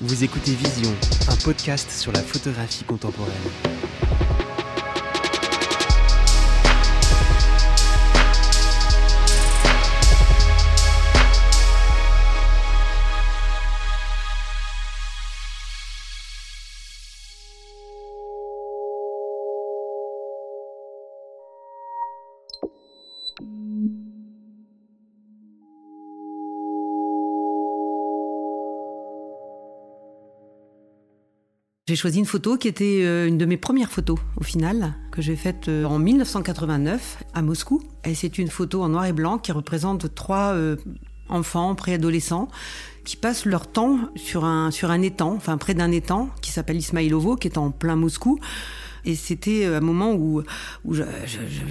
Vous écoutez Vision, un podcast sur la photographie contemporaine. J'ai choisi une photo qui était euh, une de mes premières photos au final, que j'ai faite euh, en 1989 à Moscou. Et c'est une photo en noir et blanc qui représente trois euh, enfants préadolescents qui passent leur temps sur un, sur un étang, enfin près d'un étang qui s'appelle Ismaïlovo, qui est en plein Moscou. Et c'était un moment où, où j'ai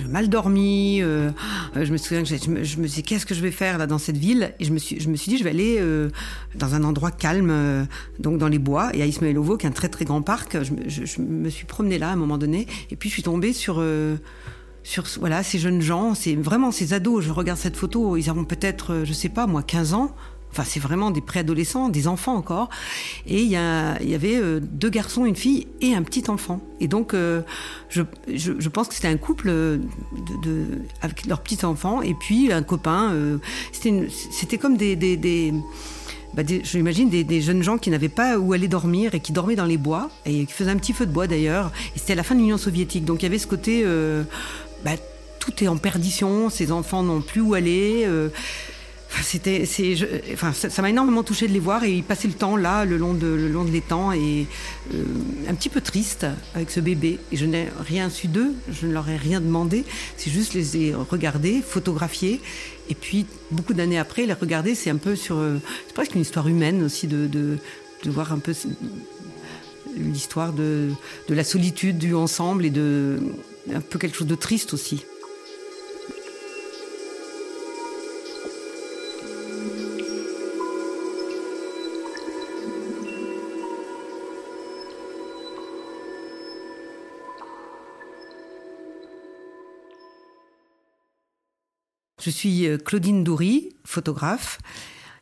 mal dormi. Euh, je me souviens que je me, je suis dit, qu'est-ce que je vais faire là dans cette ville? Et je me suis, je me suis dit, je vais aller euh, dans un endroit calme, euh, donc dans les bois. Et à Ismaïlovo, qui est un très très grand parc, je, me- je- je suis promenée là à un moment donné. Et puis je suis tombée sur... euh, sur voilà ces jeunes gens, c'est vraiment ces ados. Je regarde cette photo, ils auront peut-être, euh, je sais pas moi, 15 ans. Enfin, c'est vraiment des préadolescents, des enfants encore. Et il y, y avait euh, deux garçons, une fille et un petit enfant. Et donc, euh, je, je, pense que c'était un couple euh, avec leur petit enfant et puis un copain. euh, c'était comme des, bah, des- des, jeunes gens qui n'avaient pas où aller dormir et qui dormaient dans les bois et qui faisaient un petit feu de bois d'ailleurs. Et c'était à la fin de l'Union soviétique, donc il y avait ce côté, bah, tout est en perdition, ces enfants n'ont plus où aller. C'était, c'est, je- enfin, ça m'a énormément touché de les voir et ils passaient le temps là, le long de, le long de l'étang et euh, un petit peu triste avec ce bébé. Et je n'ai rien su d'eux, je ne leur ai rien demandé. C'est juste les ai regardés, photographiés. Et puis, beaucoup d'années après, les regarder, c'est un peu sur. euh, c'est presque une histoire humaine aussi de, de, de voir un peu l'histoire de, de la solitude du ensemble et de. un peu quelque chose de triste aussi. Je suis euh, Claudine Doury, photographe.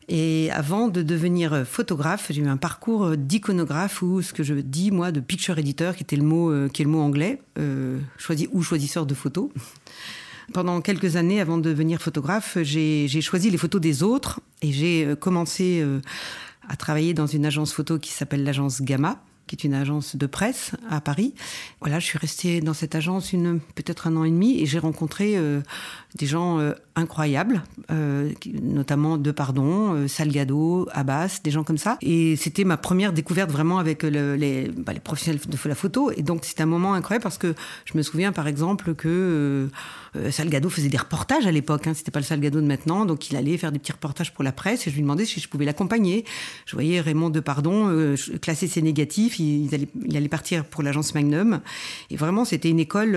Et avant de devenir euh, photographe, j'ai eu un parcours euh, d'iconographe ou ce que je dis moi de picture editor, qui était le mot, qui est le mot anglais, choisi ou choisisseur de photos. Pendant quelques années, avant de devenir photographe, j'ai choisi les photos des autres et j'ai commencé à travailler dans une agence photo qui s'appelle l'agence Gamma, qui est une agence de presse à Paris. Voilà, je suis restée dans cette agence une peut-être un an et demi et j'ai rencontré des gens euh, incroyables, euh, notamment De Pardon, euh, Salgado, Abbas, des gens comme ça. Et c'était ma première découverte vraiment avec le- les, bah, les professionnels de la photo. Et donc c'était un moment incroyable parce que je me souviens par exemple que euh, euh, Salgado faisait des reportages à l'époque. Hein, c'était pas le Salgado de maintenant, donc il allait faire des petits reportages pour la presse et je lui demandais si je pouvais l'accompagner. Je voyais Raymond Depardon euh, je- classer ses négatifs, il, allait, il allait partir pour l'agence Magnum. Et vraiment, c'était une école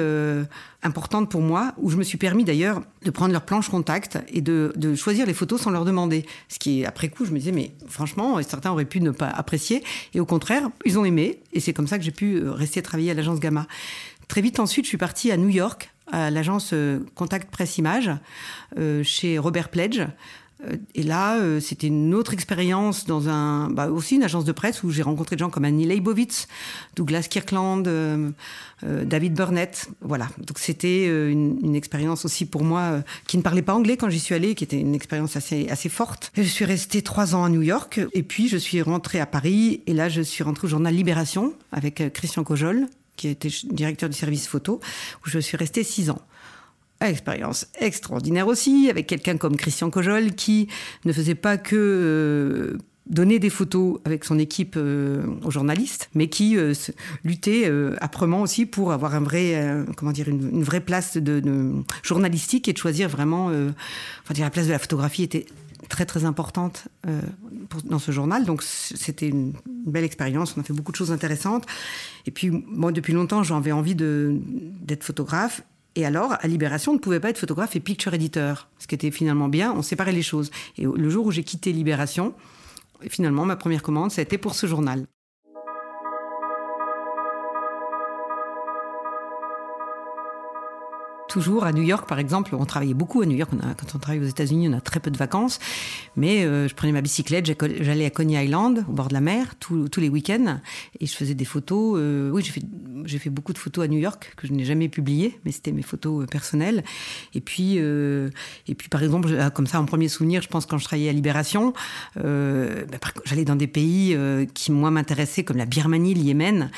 importante pour moi où je me suis permis d'ailleurs de prendre leur planche contact et de, de choisir les photos sans leur demander. Ce qui, après coup, je me disais, mais franchement, certains auraient pu ne pas apprécier. Et au contraire, ils ont aimé. Et c'est comme ça que j'ai pu euh, rester travailler à l'agence Gamma. Très vite ensuite, je suis partie à New York, à l'agence euh, Contact Presse Image, euh, chez Robert Pledge. Euh, Et là, euh, c'était une autre expérience dans un, bah, aussi une agence de presse où j'ai rencontré des gens comme Annie Leibovitz, Douglas Kirkland, euh, euh, David Burnett. Voilà. Donc c'était une, une expérience aussi pour moi euh, qui ne parlait pas anglais quand j'y suis allée, qui était une expérience assez, assez forte. Je suis restée trois ans à New York et puis je suis rentrée à Paris et là je suis rentrée au journal Libération avec Christian Cojol, qui était directeur du service photo, où je suis restée six ans. Expérience extraordinaire aussi, avec quelqu'un comme Christian Cojol qui ne faisait pas que euh, donner des photos avec son équipe euh, aux journalistes, mais qui euh, luttait âprement aussi pour avoir un vrai, comment dire, une, vraie place de, journalistique et de choisir vraiment, enfin la place de la photographie était très très importante dans ce journal. Donc c'était une, belle expérience. On a fait beaucoup de choses intéressantes. Et puis moi depuis longtemps j'avais envie d'être photographe. Et alors, à Libération, on ne pouvait pas être photographe et picture editor, ce qui était finalement bien, on séparait les choses. Et le jour où j'ai quitté Libération, finalement, ma première commande, ça a été pour ce journal. toujours à New York, par exemple. On travaillait beaucoup à New York. quand on travaille aux États-Unis, on a très peu de vacances. Mais euh, je prenais ma bicyclette, j'allais à Coney Island, au bord de la mer, tous les week-ends, et je faisais des photos. Euh, oui, j'ai fait, j'ai fait beaucoup de photos à New York que je n'ai jamais publiées, mais c'était mes photos euh, personnelles. Et puis, et puis, par exemple, comme ça, en premier souvenir, je pense quand je travaillais à Libération, bah, j'allais dans des pays qui moi m'intéressaient, comme la Birmanie, le Yémen.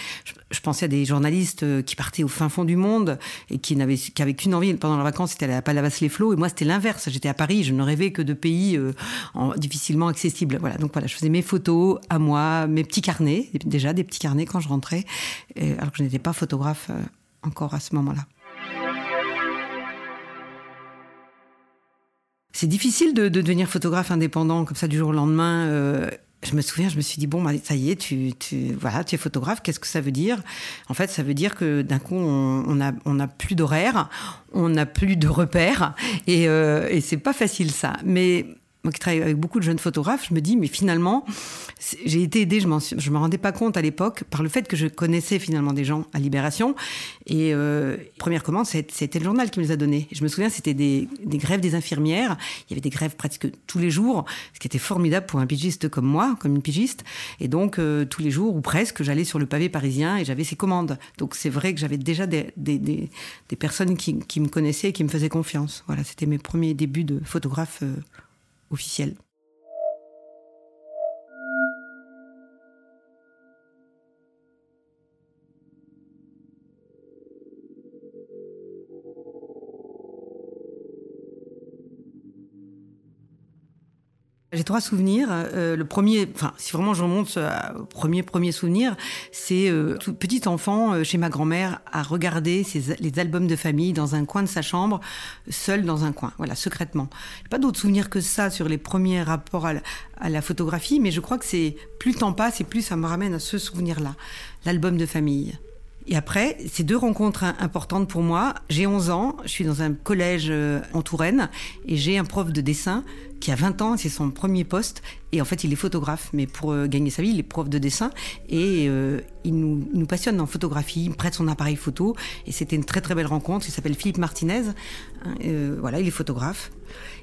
Je, pensais à des journalistes qui partaient au fin fond du monde et qui n'avaient qu'avec qu'une envie pendant leurs vacances, c'était à Palavas-les-Flots. Et moi, c'était l'inverse. J'étais à Paris, je ne rêvais que de pays euh, difficilement accessibles. Voilà. Donc voilà, je faisais mes photos à moi, mes petits carnets, déjà des petits carnets quand je rentrais, alors que je n'étais pas photographe euh, encore à ce moment-là. C'est difficile de, devenir photographe indépendant comme ça du jour au lendemain. Euh, je me souviens, je me suis dit bon, bah, ça y est, tu, voilà, tu es photographe. Qu'est-ce que ça veut dire? En fait, ça veut dire que d'un coup, on n'a on plus d'horaire, on n'a plus de repères, et, euh, et c'est pas facile ça. Mais moi qui travaille avec beaucoup de jeunes photographes, je me dis, mais finalement, j'ai été aidée, je ne me rendais pas compte à l'époque, par le fait que je connaissais finalement des gens à Libération. Et euh, première commande, c'était le journal qui me les a donnés. je me souviens, c'était des, grèves des infirmières. Il y avait des grèves presque tous les jours, ce qui était formidable pour un pigiste comme moi, comme une pigiste. Et donc, euh, tous les jours, ou presque, j'allais sur le pavé parisien et j'avais ces commandes. Donc, c'est vrai que j'avais déjà des, personnes qui, qui, me connaissaient et qui me faisaient confiance. Voilà, c'était mes premiers débuts de photographe. Euh, officielle. J'ai trois souvenirs. Euh, le premier, enfin, si vraiment je remonte au premier premier souvenir, c'est euh, tout petit enfant euh, chez ma grand-mère à regarder les albums de famille dans un coin de sa chambre, seul dans un coin, voilà, secrètement. Pas d'autres souvenirs que ça sur les premiers rapports à la, à la photographie, mais je crois que c'est plus le temps passe et plus ça me ramène à ce souvenir-là, l'album de famille. Et après, ces deux rencontres importantes pour moi. J'ai 11 ans, je suis dans un collège en Touraine et j'ai un prof de dessin qui a 20 ans, c'est son premier poste, et en fait il est photographe, mais pour euh, gagner sa vie, il est prof de dessin, et euh, il, nous, passionne en photographie, il prête son appareil photo, et c'était une très très belle rencontre, il s'appelle Philippe Martinez, hein, euh, voilà, il est photographe.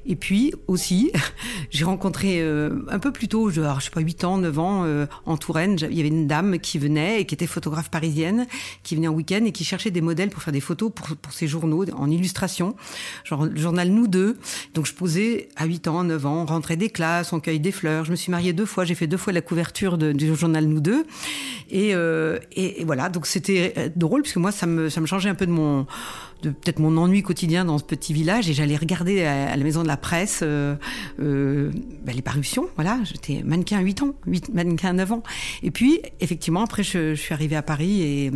Et puis aussi, j'ai rencontré un peu plus tôt, je, alors, je sais pas, 8 ans, 9 ans, en Touraine, il y avait une dame qui venait, et qui était photographe parisienne, qui venait en week-end, et qui cherchait des modèles pour faire des photos pour, pour ses journaux, en illustration, genre le journal Nous Deux, donc je posais à 8 ans, 9 ans, on rentrait des classes, on cueille des fleurs. Je me suis mariée deux fois, j'ai fait deux fois la couverture du journal Nous Deux. Euh, et, et, voilà, donc c'était euh, drôle, parce que moi, ça me, ça me changeait un peu de mon de peut-être mon ennui quotidien dans ce petit village et j'allais regarder à, la maison de la presse euh, bah, les parutions voilà j'étais mannequin à 8 ans 8, mannequin à 9 ans et puis effectivement après je, je suis arrivée à Paris et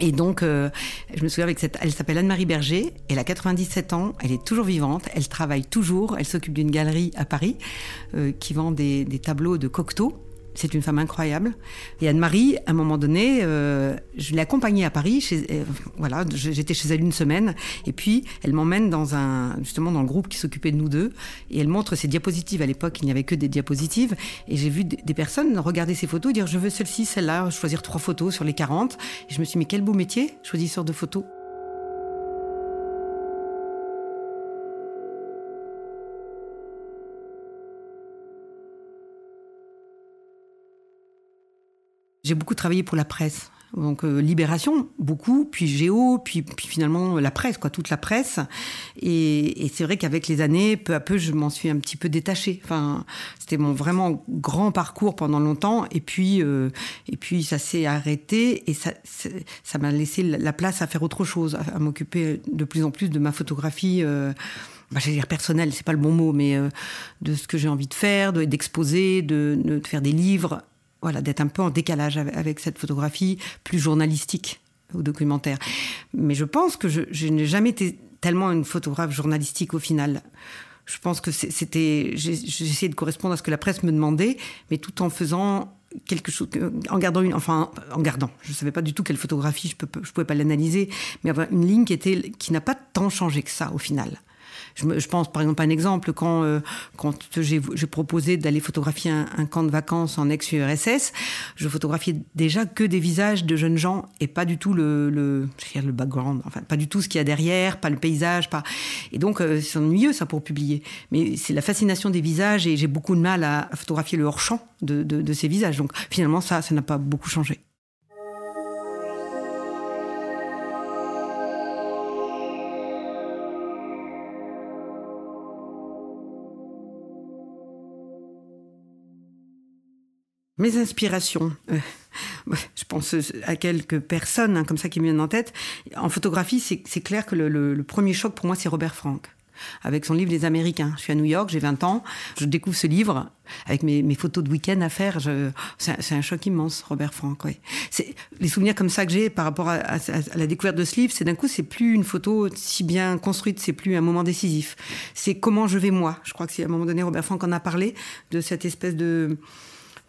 et donc, euh, je me souviens avec cette, elle s'appelle Anne-Marie Berger, elle a 97 ans, elle est toujours vivante, elle travaille toujours, elle s'occupe d'une galerie à Paris euh, qui vend des, des tableaux de Cocteau. C'est une femme incroyable. Et Anne-Marie, à un moment donné, euh, je l'ai accompagnée à Paris. Chez, euh, voilà, j'étais chez elle une semaine. Et puis, elle m'emmène dans un, justement, dans le groupe qui s'occupait de nous deux. Et elle montre ses diapositives. À l'époque, il n'y avait que des diapositives. Et j'ai vu des personnes regarder ces photos, dire je veux celle-ci, celle-là, choisir trois photos sur les 40. Et je me suis dit, mais quel beau métier, choisisseur de photos. J'ai beaucoup travaillé pour la presse. Donc euh, Libération, beaucoup, puis Géo, puis, puis finalement la presse, quoi, toute la presse. Et, c'est vrai qu'avec les années, peu à peu, je m'en suis un petit peu détachée. Enfin, c'était mon vraiment grand parcours pendant longtemps, et puis euh, et puis ça s'est arrêté, et ça ça m'a laissé la place à faire autre chose, à, m'occuper de plus en plus de ma photographie. Euh, bah, j'allais dire personnelle, c'est pas le bon mot, mais euh, de ce que j'ai envie de faire, d'exposer, de, de, faire des livres voilà, d'être un peu en décalage avec cette photographie plus journalistique ou documentaire. Mais je pense que je, n'ai jamais été tellement une photographe journalistique au final. Je pense que c'était, j'essayais de correspondre à ce que la presse me demandait, mais tout en faisant quelque chose, en gardant une, enfin, en gardant. Je ne savais pas du tout quelle photographie, je ne pouvais pas l'analyser, mais une ligne qui était, qui n'a pas tant changé que ça au final. Je, pense par exemple à un exemple, quand, euh, quand j'ai proposé d'aller photographier un, camp de vacances en ex-URSS, je photographiais déjà que des visages de jeunes gens et pas du tout le, le, le background, enfin pas du tout ce qu'il y a derrière, pas le paysage, pas... Et donc euh, c'est ennuyeux ça pour publier. Mais c'est la fascination des visages et j'ai beaucoup de mal à, photographier le hors-champ de, de, de ces visages. Donc finalement ça, ça n'a pas beaucoup changé. Mes inspirations. Euh, je pense à quelques personnes hein, comme ça qui me viennent en tête. En photographie, c'est clair que le, premier choc pour moi, c'est Robert Frank. Avec son livre Les Américains. Je suis à New York, j'ai 20 ans, je découvre ce livre avec mes, photos de week-end à faire. C'est un, choc immense, Robert Frank. Ouais. Les souvenirs comme ça que j'ai par rapport à, la découverte de ce livre, c'est d'un coup, c'est plus une photo si bien construite, c'est plus un moment décisif. C'est comment je vais moi. Je crois que c'est à un moment donné, Robert Frank en a parlé de cette espèce de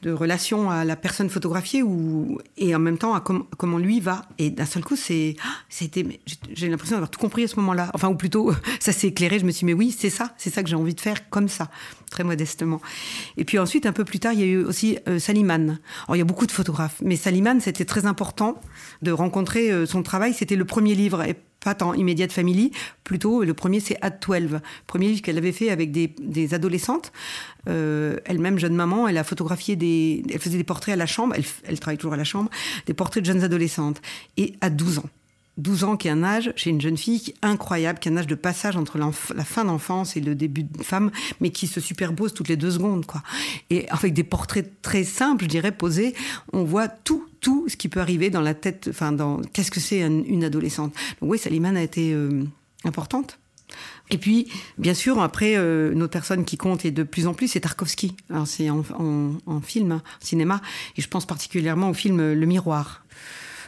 de relation à la personne photographiée ou, et en même temps à comment lui va. Et d'un seul coup, c'est, ah, c'était, j'ai l'impression d'avoir tout compris à ce moment-là. Enfin, ou plutôt, ça s'est éclairé. Je me suis dit, mais oui, c'est ça, c'est ça que j'ai envie de faire comme ça, très modestement. Et puis ensuite, un peu plus tard, il y a eu aussi euh, Saliman. Alors, il y a beaucoup de photographes, mais Saliman, c'était très important de rencontrer euh, son travail. C'était le premier livre. Pas tant Immediate Family, plutôt le premier c'est At 12, premier livre qu'elle avait fait avec des, des adolescentes. Euh, elle-même jeune maman, elle a photographié des, elle faisait des portraits à la chambre, elle, elle travaille toujours à la chambre, des portraits de jeunes adolescentes. Et à 12 ans, 12 ans, qui est un âge chez une jeune fille incroyable, qui est un âge de passage entre la fin d'enfance et le début de femme, mais qui se superpose toutes les deux secondes, quoi. Et avec des portraits très simples, je dirais, posés, on voit tout, tout ce qui peut arriver dans la tête, enfin, dans qu'est-ce que c'est une adolescente. Donc oui, Salimane a été euh, importante. Et puis, bien sûr, après, euh, une autre personne qui compte et de plus en plus, c'est Tarkovsky. Alors, c'est en, en, film, en cinéma, et je pense particulièrement au film Le Miroir,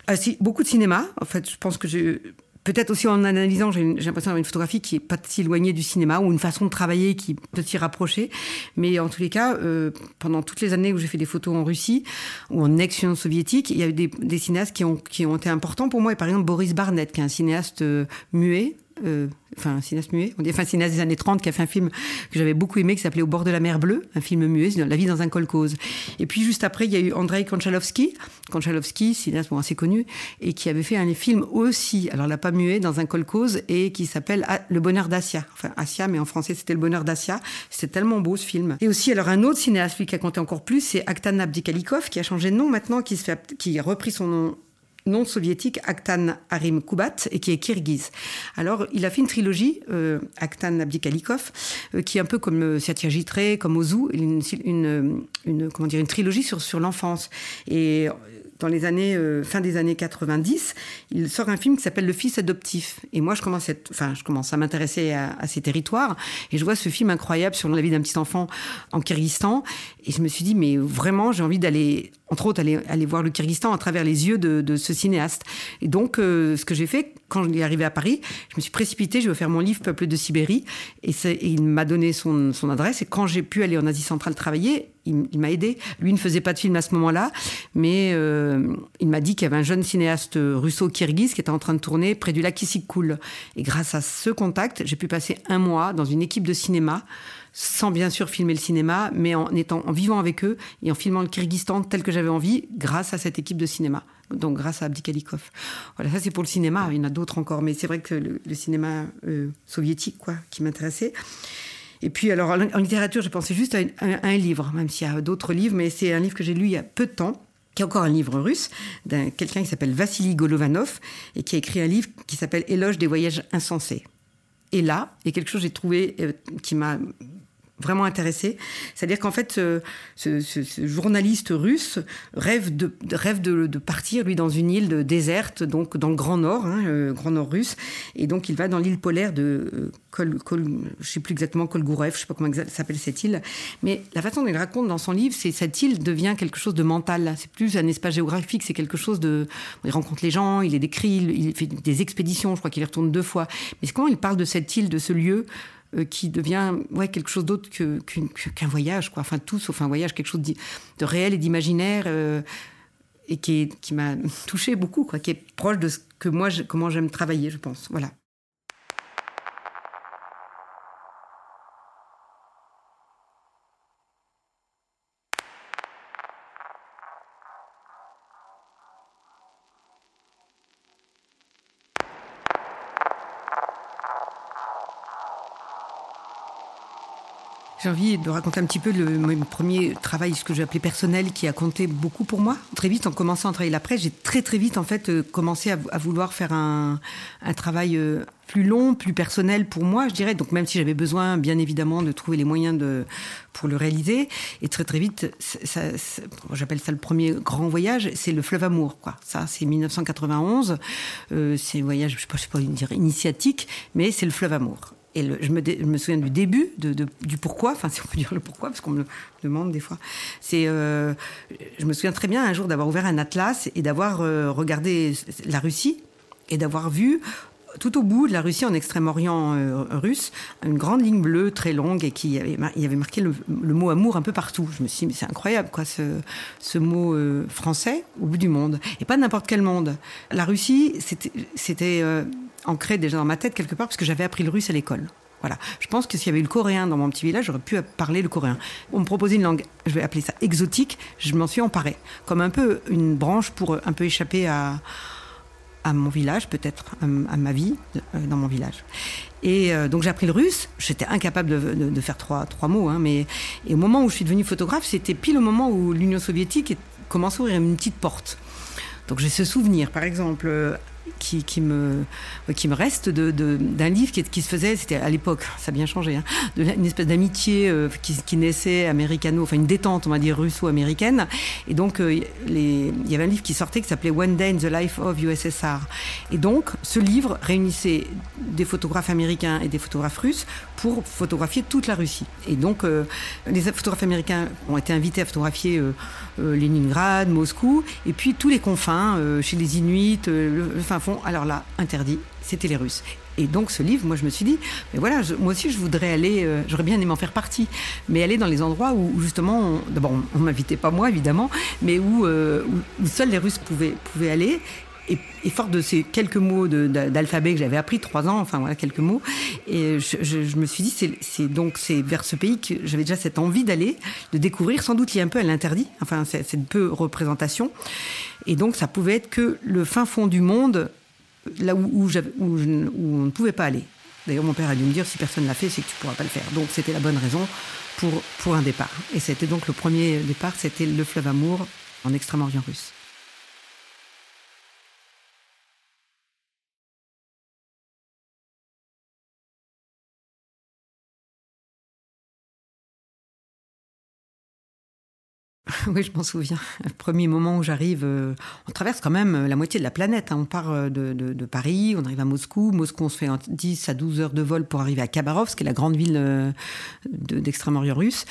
ah, beaucoup de cinéma. En fait, je pense que j'ai peut-être aussi en analysant, j'ai l'impression d'avoir une photographie qui est pas si éloignée du cinéma ou une façon de travailler qui peut s'y rapprocher. Mais en tous les cas, euh, pendant toutes les années où j'ai fait des photos en Russie ou en ex-Union soviétique, il y a eu des, cinéastes qui ont, qui ont été importants pour moi. Et par exemple, Boris Barnett, qui est un cinéaste euh, muet, euh, enfin cinéaste muet, on dit enfin cinéaste des années 30 qui a fait un film que j'avais beaucoup aimé qui s'appelait Au bord de la mer bleue, un film muet, La vie dans un kolkhoz. Et puis juste après, il y a eu Andrei Konchalovsky, Konchalovsky, cinéaste assez connu, et qui avait fait un film aussi, alors là pas muet, dans un kolkhoz, et qui s'appelle Le bonheur d'Asia. Enfin Asia, mais en français c'était Le bonheur d'Asia. C'était tellement beau ce film. Et aussi, alors un autre cinéaste, lui qui a compté encore plus, c'est Akhtan Abdikalikov, qui a changé de nom maintenant, qui a repris son nom non soviétique Akhtan Arim Kubat et qui est kirghiz. Alors, il a fait une trilogie, euh, Akhtan Abdikalikov, euh, qui est un peu comme euh, Satyajit comme Ozu, une, une, comment dire, une trilogie sur, sur l'enfance. Et dans les années, euh, fin des années 90, il sort un film qui s'appelle Le Fils adoptif. Et moi, je commence à, enfin, je commence à m'intéresser à, à, ces territoires. Et je vois ce film incroyable sur la vie d'un petit enfant en Kyrgyzstan. Et je me suis dit, mais vraiment, j'ai envie d'aller, entre autres, aller, aller voir le Kyrgyzstan à travers les yeux de, de ce cinéaste. Et donc, euh, ce que j'ai fait, quand je suis arrivé à Paris, je me suis précipitée, je veux faire mon livre Peuple de Sibérie. Et, et il m'a donné son, son adresse. Et quand j'ai pu aller en Asie centrale travailler, il, m'a aidé. Lui ne faisait pas de film à ce moment-là, mais euh, il m'a dit qu'il y avait un jeune cinéaste russo-kirghize qui était en train de tourner près du lac Issyk-Kul. Et grâce à ce contact, j'ai pu passer un mois dans une équipe de cinéma sans bien sûr filmer le cinéma, mais en étant en vivant avec eux et en filmant le Kyrgyzstan tel que j'avais envie, grâce à cette équipe de cinéma. Donc grâce à Abdikalikov. Voilà, ça c'est pour le cinéma. Il y en a d'autres encore, mais c'est vrai que le, cinéma euh, soviétique, quoi, qui m'intéressait. Et puis, alors, en, littérature, je pensais juste à, un livre, même s'il y a d'autres livres, mais c'est un livre que j'ai lu il y a peu de temps, qui est encore un livre russe, d'un quelqu'un qui s'appelle Vassili Golovanov, et qui a écrit un livre qui s'appelle Éloge des voyages insensés. Et là, il y a quelque chose que j'ai trouvé euh, qui m'a vraiment intéressé. C'est-à-dire qu'en fait, ce, journaliste russe rêve de, rêve de, partir, lui, dans une île déserte, donc dans le Grand Nord, hein, le Grand Nord russe. Et donc, il va dans l'île polaire de euh, Kol, Kol, je sais plus exactement, Kolgourev, je sais pas comment s'appelle cette île. Mais la façon dont il raconte dans son livre, c'est cette île devient quelque chose de mental. C'est plus un espace géographique, c'est quelque chose de... Il rencontre les gens, il les décrit, il fait des expéditions, je crois qu'il y retourne deux fois. Mais comment il parle de cette île, de ce lieu euh, qui devient ouais, quelque chose d'autre qu'un voyage, quoi. Enfin, tout sauf un voyage, quelque chose de, réel et d'imaginaire, euh, et qui, qui m'a touché beaucoup, quoi, qui est proche de ce que moi, comment j'aime travailler, je pense. Voilà. J'ai envie de raconter un petit peu le, mon premier travail, ce que j'ai appelé personnel, qui a compté beaucoup pour moi. Très vite, en commençant à travailler la presse, j'ai très très vite en fait euh, commencé à, vouloir faire un, travail euh, plus long, plus personnel pour moi, je dirais. Donc même si j'avais besoin, bien évidemment, de trouver les moyens de pour le réaliser, et très très vite, j'appelle ça le premier grand voyage, c'est le fleuve Amour. Quoi. Ça, c'est 1991. Euh, c'est un voyage, je sais pas, je sais pas dire initiatique, mais c'est le fleuve Amour. Je, me souviens du début, du pourquoi, enfin si on peut dire le pourquoi, parce qu'on me demande des fois. C'est, euh, je me souviens très bien un jour d'avoir ouvert un atlas et d'avoir euh, regardé la Russie et d'avoir vu tout au bout de la Russie, en Extrême-Orient euh, russe, une grande ligne bleue très longue et qui avait, il y avait marqué le, mot amour un peu partout. Je me suis dit, mais c'est incroyable, quoi, ce, ce mot euh, français au bout du monde. Et pas n'importe quel monde. La Russie, c'était euh, ancré déjà dans ma tête quelque part parce que j'avais appris le russe à l'école. Voilà. Je pense que s'il y avait eu le coréen dans mon petit village, j'aurais pu parler le coréen. On me proposait une langue, je vais appeler ça exotique, je m'en suis emparée. Comme un peu une branche pour un peu échapper à, à mon village, peut-être à, ma vie euh, dans mon village. Et euh, donc j'ai appris le russe. J'étais incapable de, de, faire trois, trois mots. Hein, mais et au moment où je suis devenue photographe, c'était pile au moment où l'Union soviétique commençait à ouvrir une petite porte. Donc j'ai ce souvenir, par exemple, qui, me, qui me reste d'un livre qui, se faisait, c'était à l'époque, ça a bien changé, hein, une espèce d'amitié euh, qui, naissait américano, enfin une détente, on va dire, russo-américaine. Et donc, euh, il y avait un livre qui sortait qui s'appelait One Day in the Life of USSR. Et donc, ce livre réunissait des photographes américains et des photographes russes pour photographier toute la Russie. Et donc, euh, les photographes américains ont été invités à photographier Leningrad, Moscou, et puis tous les confins, chez les Inuits, le fond. Alors là, interdit, c'était les Russes. Et donc ce livre, moi je me suis dit, mais voilà, moi aussi je voudrais aller, euh, j'aurais bien aimé en faire partie, mais aller dans les endroits où, justement, d'abord on, on m'invitait pas moi évidemment, mais où, euh, où seuls les Russes pouvaient, pouvaient aller et, fort de ces quelques mots d'alphabet que j'avais appris trois ans, enfin voilà quelques mots, et je, me suis dit c'est donc c'est vers ce pays que j'avais déjà cette envie d'aller, de découvrir. Sans doute a un peu à l'interdit, enfin c'est une peu représentation, et donc ça pouvait être que le fin fond du monde, là où, où on ne pouvait pas aller. D'ailleurs mon père a dû me dire si personne l'a fait c'est que tu pourras pas le faire. Donc c'était la bonne raison pour pour un départ. Et c'était donc le premier départ, c'était le fleuve Amour en Extrême-Orient russe. Oui, je m'en souviens. Premier moment où j'arrive, euh, on traverse quand même la moitié de la planète. Hein. On part euh, de, Paris, on arrive à Moscou. Moscou, on se fait 10 à 12 heures de vol pour arriver à Khabarovsk, qui est la grande ville euh, d'Extrême-Orient russe.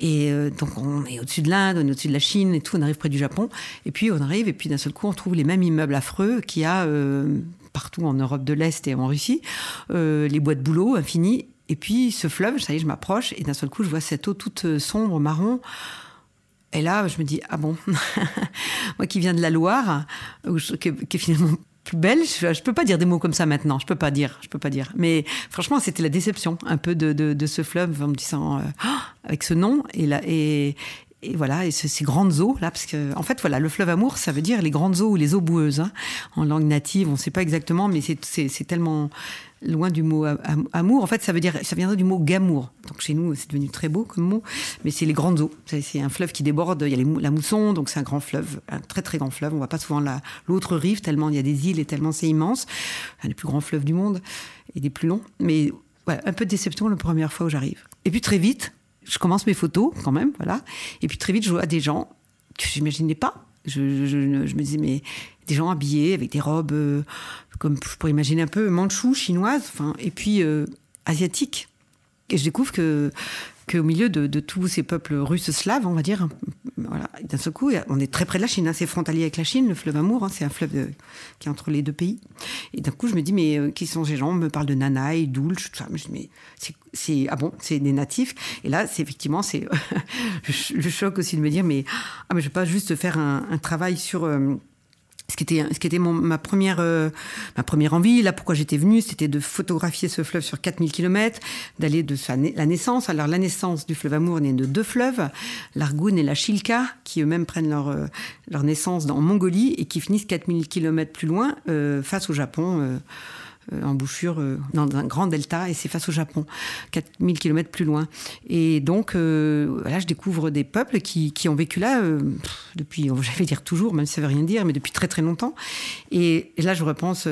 Et euh, donc on est au-dessus de l'Inde, on est au-dessus de la Chine et tout, on arrive près du Japon. Et puis on arrive, et puis d'un seul coup, on trouve les mêmes immeubles affreux qu'il y a euh, partout en Europe de l'Est et en Russie, euh, les bois de boulot infinis. Et puis ce fleuve, ça y est, je m'approche, et d'un seul coup, je vois cette eau toute sombre, marron. Et là, je me dis, ah bon, moi qui viens de la Loire, qui, est finalement plus belle, je, je peux pas dire des mots comme ça maintenant, je peux pas dire, je peux pas dire. Mais franchement, c'était la déception un peu de, de, ce fleuve en me disant, euh, avec ce nom, et, là, et, et voilà, et ces grandes eaux là, parce que en fait voilà, le fleuve Amour, ça veut dire les grandes eaux ou les eaux boueuses hein, en langue native. On ne sait pas exactement, mais c'est tellement loin du mot amour. En fait, ça veut dire, ça viendrait du mot gamour. Donc chez nous, c'est devenu très beau comme mot, mais c'est les grandes eaux. C'est un fleuve qui déborde. Il y a la Mousson, donc c'est un grand fleuve, un très très grand fleuve. On voit pas souvent l'autre rive tellement il y a des îles et tellement c'est immense. Un des plus grands fleuves du monde et des plus longs. Mais ouais, un peu de déception la première fois où j'arrive. Et puis très vite, je commence mes photos quand même, voilà. Et puis très vite, je vois des gens que j'imaginais pas. Je, je, je, me disais, mais des gens habillés avec des robes, euh, comme je pourrais imaginer un peu manchou, chinoise, enfin, et puis euh, asiatiques. Et je découvre que qu'au milieu de, tous ces peuples russes slaves, on va dire, voilà, d'un seul coup, on est très près de la Chine, hein, c'est frontalier avec la Chine, le fleuve Amour, hein, c'est un fleuve de, qui est entre les deux pays. Et d'un coup, je me dis, mais euh, qui sont ces gens? On me parle de Nanaï, Doulch, tout ça. Mais, mais c'est ah bon, c'est des natifs? Et là, c'est effectivement, c'est le choc aussi de me dire, mais ah, mais je vais pas juste faire un, travail sur euh, ce qui était, ce qui était mon, ma, première, euh, ma première envie, là pourquoi j'étais venue, c'était de photographier ce fleuve sur 4000 km, d'aller de sa, la naissance. Alors la naissance du fleuve Amour naît de deux fleuves, l'Argoun et la Chilka, qui eux-mêmes prennent leur, euh, leur naissance en Mongolie et qui finissent 4000 km plus loin, euh, face au Japon. Euh, embouchure dans un grand delta, et c'est face au Japon, 4000 km plus loin. Et donc, là, je découvre des peuples qui, ont vécu là depuis, j'allais dire toujours, même si ça veut rien dire, mais depuis très très longtemps. Et, là, je repense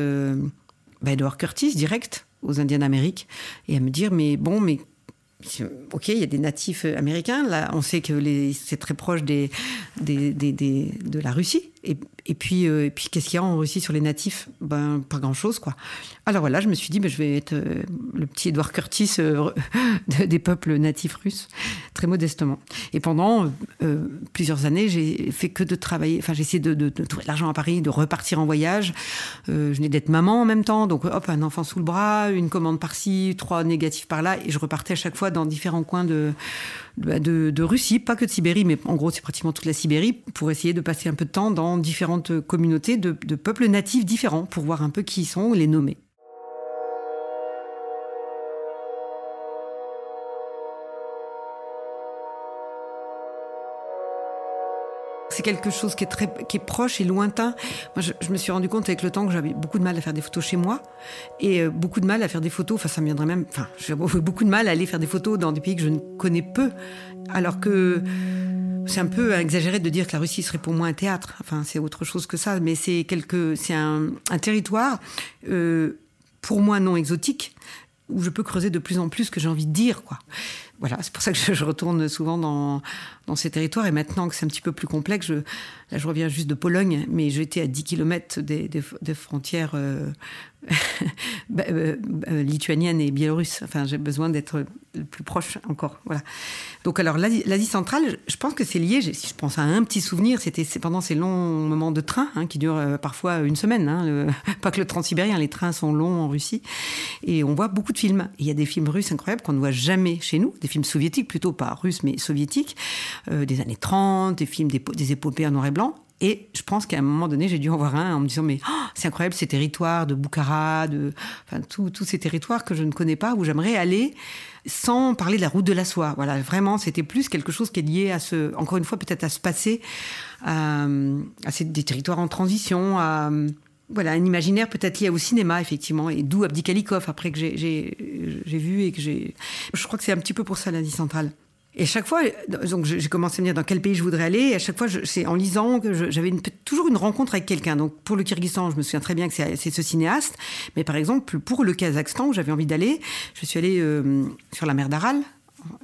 bah, Edward Curtis, direct, aux Indiens d'Amérique, et à me dire, mais bon, mais Ok, il y a des natifs américains. Là, on sait que c'est très proche de la Russie. Et, et puis, euh, et puis qu'est-ce qu'il y a en Russie sur les natifs? Ben, pas grand-chose, quoi. Alors voilà, je me suis dit, ben, je vais être euh, le petit Edouard Curtis euh, des peuples natifs russes, très modestement. Et pendant plusieurs années, j'ai fait que de travailler. Enfin, j'ai essayé de, trouver de l'argent à Paris, de repartir en voyage. je venais d'être maman en même temps, donc hop, un enfant sous le bras, une commande par-ci, trois négatifs par-là, et je repartais à chaque fois dans différents coins de de, de, Russie, pas que de Sibérie, mais en gros c'est pratiquement toute la Sibérie, pour essayer de passer un peu de temps dans différentes communautés de, de peuples natifs différents, pour voir un peu qui ils sont, les nommer. Quelque chose qui est très qui est proche et lointain. Moi, je, me suis rendu compte avec le temps que j'avais beaucoup de mal à faire des photos chez moi et euh, beaucoup de mal à faire des photos. Enfin, ça me viendrait même. Enfin, j'ai beaucoup de mal à aller faire des photos dans des pays que je ne connais peu, alors que c'est un peu exagéré de dire que la Russie serait pour moi un théâtre. Enfin, c'est autre chose que ça, mais c'est quelque, c'est un, un, territoire euh, pour moi non exotique où je peux creuser de plus en plus ce que j'ai envie de dire, quoi voilà, c'est pour ça que je, retourne souvent dans, ces territoires. Et maintenant que c'est un petit peu plus complexe, je, là je reviens juste de Pologne, mais j'étais à 10 km des, frontières euh, bah, euh, euh, lituaniennes et biélorusses. Enfin, j'ai besoin d'être plus proche encore. Voilà. Donc, alors, l'Asie centrale, je pense que c'est lié. Si je pense à un petit souvenir, c'était pendant ces longs moments de train, hein, qui durent parfois une semaine. Hein, pas que le transsibérien, les trains sont longs en Russie. Et on voit beaucoup de films. Il y a des films russes incroyables qu'on ne voit jamais chez nous des films soviétiques, plutôt pas russes, mais soviétiques, euh, des années 30, des films, des, épopées en noir et blanc. Et je pense qu'à un moment donné, j'ai dû en voir un en me disant, mais oh, c'est incroyable ces territoires de Boukhara, de, enfin, tous ces territoires que je ne connais pas, où j'aimerais aller sans parler de la route de la soie. Voilà, vraiment, c'était plus quelque chose qui est lié à ce, encore une fois, peut-être à se passer, à, à ces, des territoires en transition, à, voilà, un imaginaire peut-être lié au cinéma, effectivement, et d'où Abdikalikov, après que j'ai vu et que j'ai... Je crois que c'est un petit peu pour ça l'Asie centrale. Et chaque fois, donc j'ai commencé à me dire dans quel pays je voudrais aller. Et à chaque fois, c'est en lisant que j'avais toujours une rencontre avec quelqu'un. Donc pour le Kyrgyzstan, je me souviens très bien que c'est ce cinéaste. Mais par exemple, pour le Kazakhstan, où j'avais envie d'aller, je suis allée euh, sur la mer d'Aral,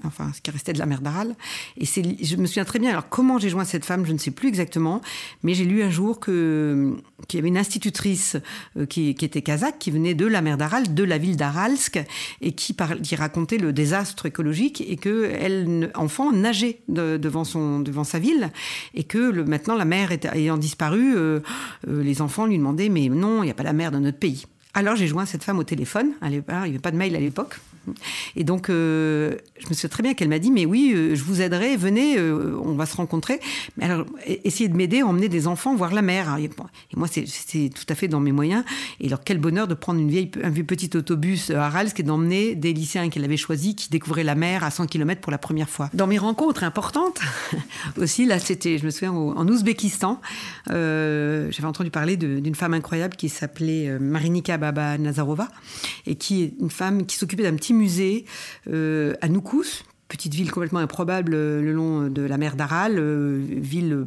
enfin ce qui restait de la mer d'Aral. Et c'est, je me souviens très bien. Alors comment j'ai joint cette femme, je ne sais plus exactement, mais j'ai lu un jour que qu'il y avait une institutrice euh, qui, était kazakh, qui venait de la mer d'Aral, de la ville d'Aralsk, et qui, par, racontait le désastre écologique et que elle, enfant, nageait devant son devant sa ville et que maintenant la mer ayant disparu, euh, euh, les enfants lui demandaient mais non, il n'y a pas la mer dans notre pays. Alors j'ai joint cette femme au téléphone. il n'y avait pas de mail à l'époque. Et donc, euh, je me souviens très bien qu'elle m'a dit, mais oui, euh, je vous aiderai, venez, euh, on va se rencontrer. Alors, e-, essayez de m'aider, emmener des enfants voir la mer. Et, moi, c'est tout à fait dans mes moyens. Et alors, quel bonheur de prendre une vieille, un vieux petit autobus à Ralsk et d'emmener des lycéens qu'elle avait choisis, qui découvraient la mer à 100 km pour la première fois. Dans mes rencontres importantes, aussi, là, c'était, je me souviens, en Ouzbékistan, j'avais entendu parler d'une femme incroyable qui s'appelait Marinika Baba Nazarova, et qui est une femme qui s'occupait d'un petit musée euh, à Noukous, petite ville complètement improbable euh, le long de la mer d'Aral, euh, ville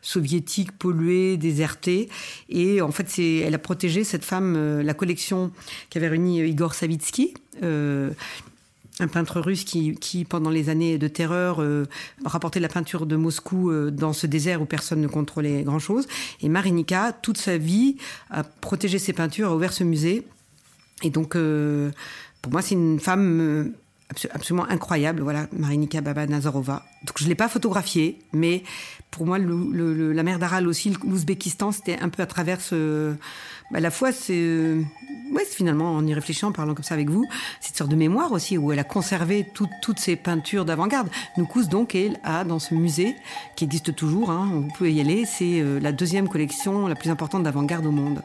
soviétique polluée, désertée. Et en fait, elle a protégé cette femme, la collection qu'avait réunie Igor Savitsky. un peintre russe qui, qui, pendant les années de terreur, rapportait la peinture de Moscou dans ce désert où personne ne contrôlait grand-chose. Et Marinika, toute sa vie, a protégé ses peintures, a ouvert ce musée. Et donc, pour moi, c'est une femme euh, absolument incroyable, voilà, Marinika Baba Nazarova. Donc je ne l'ai pas photographiée, mais pour moi, la mer d'Aral aussi, l'Ouzbékistan, c'était un peu à travers ce... Bah, la fois, c'est... Ouais, finalement, en y réfléchissant, en parlant comme ça avec vous, c'est une sorte de mémoire aussi, où elle a conservé toutes ces peintures d'avant-garde. Noukous, donc, elle a dans ce musée, qui existe toujours, hein, vous pouvez y aller, c'est euh, la deuxième collection la plus importante d'avant-garde au monde.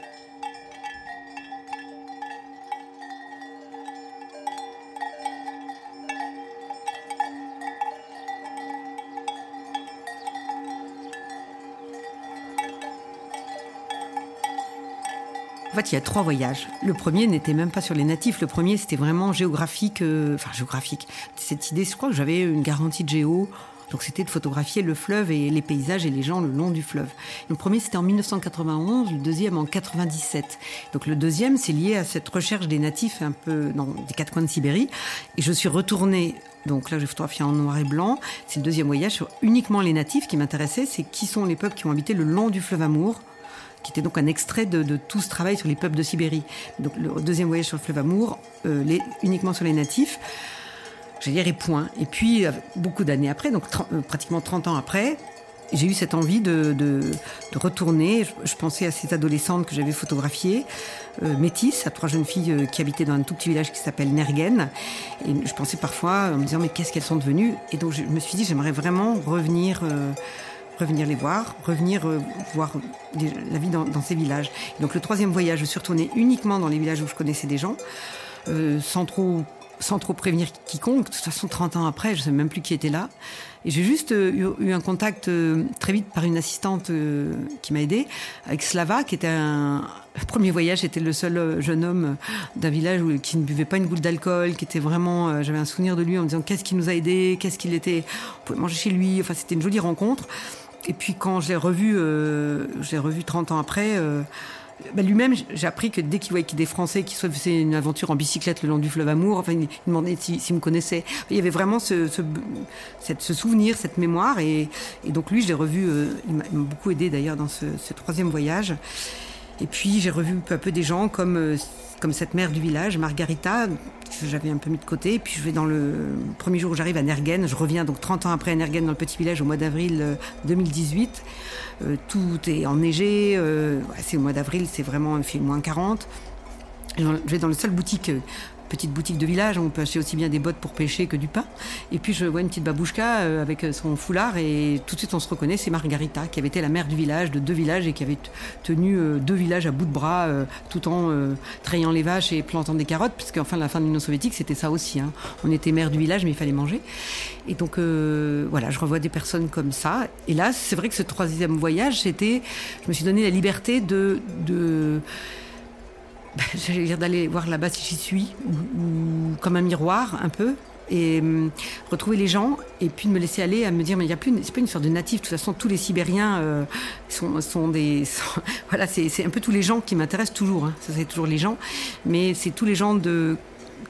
Il y a trois voyages. Le premier n'était même pas sur les natifs. Le premier, c'était vraiment géographique. euh, enfin, géographique. Cette idée, je crois que j'avais une garantie de géo. Donc, c'était de photographier le fleuve et les paysages et les gens le long du fleuve. Le premier, c'était en 1991. Le deuxième, en 97. Donc, le deuxième, c'est lié à cette recherche des natifs un peu dans des quatre coins de Sibérie. Et je suis retournée donc là, j'ai photographié en noir et blanc. C'est le deuxième voyage sur uniquement les natifs qui m'intéressait. C'est qui sont les peuples qui ont habité le long du fleuve Amour, qui était donc un extrait de, tout ce travail sur les peuples de Sibérie. Donc le deuxième voyage sur le fleuve Amour, euh, uniquement sur les natifs. J'allais dire et point. Et puis, euh, beaucoup d'années après, donc euh, pratiquement 30 ans après, j'ai eu cette envie de, retourner. Je, pensais à ces adolescentes que j'avais photographiées, euh, métisses, à trois jeunes filles qui habitaient dans un tout petit village qui s'appelle Nergen. Et je pensais parfois en me disant, mais qu'est-ce qu'elles sont devenues? Et donc, je me suis dit, j'aimerais vraiment revenir. Revenir les voir, revenir euh, voir la vie dans, ces villages. Donc le troisième voyage, je suis retournée uniquement dans les villages où je connaissais des gens, euh, sans trop sans trop prévenir quiconque. De toute façon, 30 ans après, je ne sais même plus qui était là. Et j'ai juste euh, eu, un contact très vite par une assistante qui m'a aidée, avec Slava, qui était un... Le premier voyage, c'était le seul jeune homme d'un village qui ne buvait pas une goutte d'alcool, qui était vraiment... J'avais un souvenir de lui en me disant qu'est-ce qui nous a aidés, qu'est-ce qu'il était... On pouvait manger chez lui. Enfin, c'était une jolie rencontre. Et puis quand je l'ai revu, euh, je l'ai revu 30 ans après, euh, bah, lui-même, j'ai appris que dès qu'il voyait qu'il des Français qui se faisaient une aventure en bicyclette le long du fleuve Amour, enfin, il, demandait s'il s'il me connaissait. Il y avait vraiment ce, ce, ce souvenir, cette mémoire. Et, et donc lui, je l'ai revu, euh, il m'a beaucoup aidé d'ailleurs dans ce, ce troisième voyage. Et puis j'ai revu peu à peu des gens comme, euh, comme cette mère du village, Margarita, que j'avais un peu mis de côté. Et puis je vais dans le premier jour où j'arrive à Nergen, je reviens donc 30 ans après à Nergen dans le petit village au mois d'avril euh, 2018. Euh, tout est enneigé, euh, c'est au mois d'avril, c'est vraiment, il fait moins 40. Et dans- Je vais dans le seul boutique, euh, petite boutique de village, on peut acheter aussi bien des bottes pour pêcher que du pain. Et puis je vois une petite babouchka euh, avec euh, son foulard et tout de suite on se reconnaît, c'est Margarita qui avait été la mère du village, de deux villages et qui avait tenu euh, deux villages à bout de bras tout en trayant les vaches et plantant des carottes, puisqu'en fin de la fin de l'Union soviétique c'était ça aussi. hein. On était mère du village mais il fallait manger. Et donc voilà, je revois des personnes comme ça. Et là, c'est vrai que ce troisième voyage, c'était, je me suis donné la liberté de, de ben, j'allais dire d'aller voir là-bas si j'y suis, ou, comme un miroir un peu, et hum, retrouver les gens, et puis de me laisser aller à me dire, mais il y pas une sorte de natif. De toute façon, tous les Sibériens euh, sont, sont des, voilà, c'est un peu tous les gens qui m'intéressent toujours. hein. Ça, c'est toujours les gens, mais c'est tous les gens de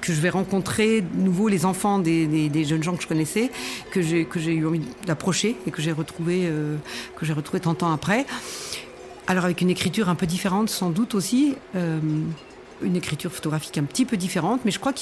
que je vais rencontrer de nouveau les enfants des, des- jeunes gens que je connaissais, que j'ai que j'ai eu envie d'approcher et que j'ai retrouvé euh, que j'ai retrouvé 30 ans après. Alors avec une écriture un peu différente sans doute aussi, euh, une écriture photographique un petit peu différente, mais je crois que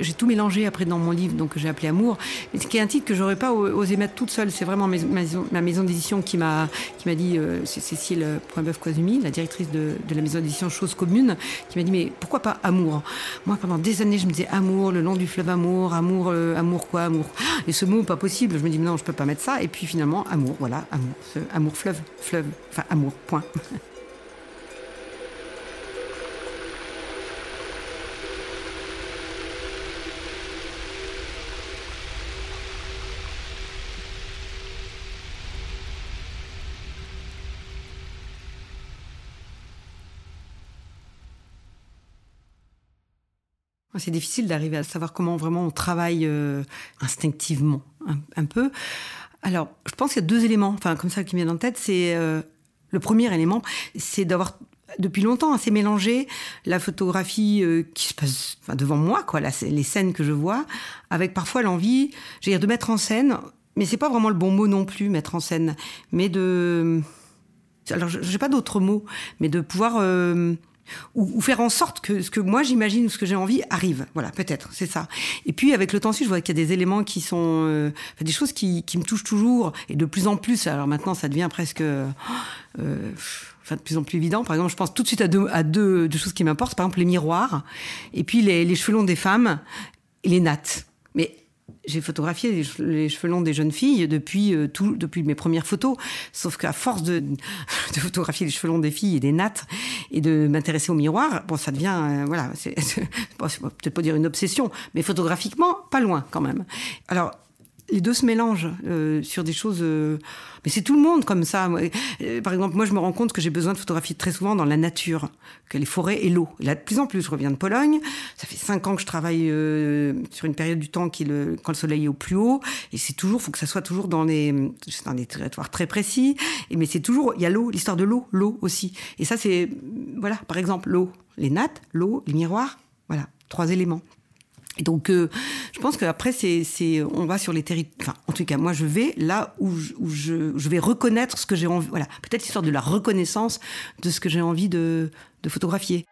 j'ai tout mélangé après dans mon livre, donc j'ai appelé Amour, mais qui est un titre que j'aurais pas osé mettre toute seule. C'est vraiment ma maison, ma maison d'édition qui m'a qui m'a dit, euh, c'est Cécile Poinbeuf Kwazumi, la directrice de, la maison d'édition Chose Commune, qui m'a dit mais pourquoi pas Amour? Moi pendant des années je me disais Amour, le long du fleuve Amour, Amour, euh, Amour quoi, Amour. Et ce mot pas possible. Je me dis non, je peux pas mettre ça. Et puis finalement Amour, voilà, Amour, ce Amour fleuve, fleuve, enfin Amour. Point. C'est difficile d'arriver à savoir comment vraiment on travaille euh, instinctivement un, peu. Alors, je pense qu'il y a deux éléments, enfin comme ça qui me viennent en tête. C'est euh, le premier élément, c'est d'avoir depuis longtemps assez mélangé la photographie euh, qui se passe devant moi, quoi, les scènes que je vois, avec parfois l'envie, je dire, de mettre en scène, mais c'est pas vraiment le bon mot non plus, mettre en scène, mais de, alors je n'ai pas d'autres mots, mais de pouvoir ou, faire en sorte que ce que moi j'imagine ou ce que j'ai envie arrive. Voilà, peut-être, c'est ça. Et puis avec le temps aussi, je vois qu'il y a des éléments qui sont euh, des choses qui, me touchent toujours et de plus en plus. Alors maintenant, ça devient presque euh, enfin de plus en plus évident. Par exemple, je pense tout de suite à deux, choses qui m'importent. Par exemple, les miroirs et puis les, les des femmes et les nattes. Mais j'ai photographié les, les, cheveux longs des jeunes filles depuis euh, depuis mes premières photos. Sauf qu'à force de, photographier les cheveux longs des filles et des nattes et de m'intéresser au miroir, bon, ça devient, euh, voilà, c'est peut-être pas dire une obsession, mais photographiquement, pas loin quand même. Alors, les deux se mélangent euh, sur des choses. euh, mais c'est tout le monde comme ça. Euh, Par exemple, moi, je me rends compte que j'ai besoin de photographier très souvent dans la nature, que les forêts et l'eau. Là, de plus en plus, je reviens de Pologne. Ça fait cinq ans que je travaille sur une période du temps qui est le, quand le soleil est au plus haut. Et c'est toujours, faut que ça soit toujours dans des territoires très précis. Et mais c'est toujours, il y a l'eau, l'histoire de l'eau, l'eau aussi. Et ça, c'est, voilà, par exemple, l'eau, les nattes, l'eau, les miroirs. Voilà, trois éléments. Et donc, euh, je pense qu'après, c'est, c'est, on va sur les territoires. Enfin, en tout cas, moi, je vais là où je, où je, je vais reconnaître ce que j'ai envie. Voilà, peut-être l'histoire de la reconnaissance de ce que j'ai envie de, de photographier.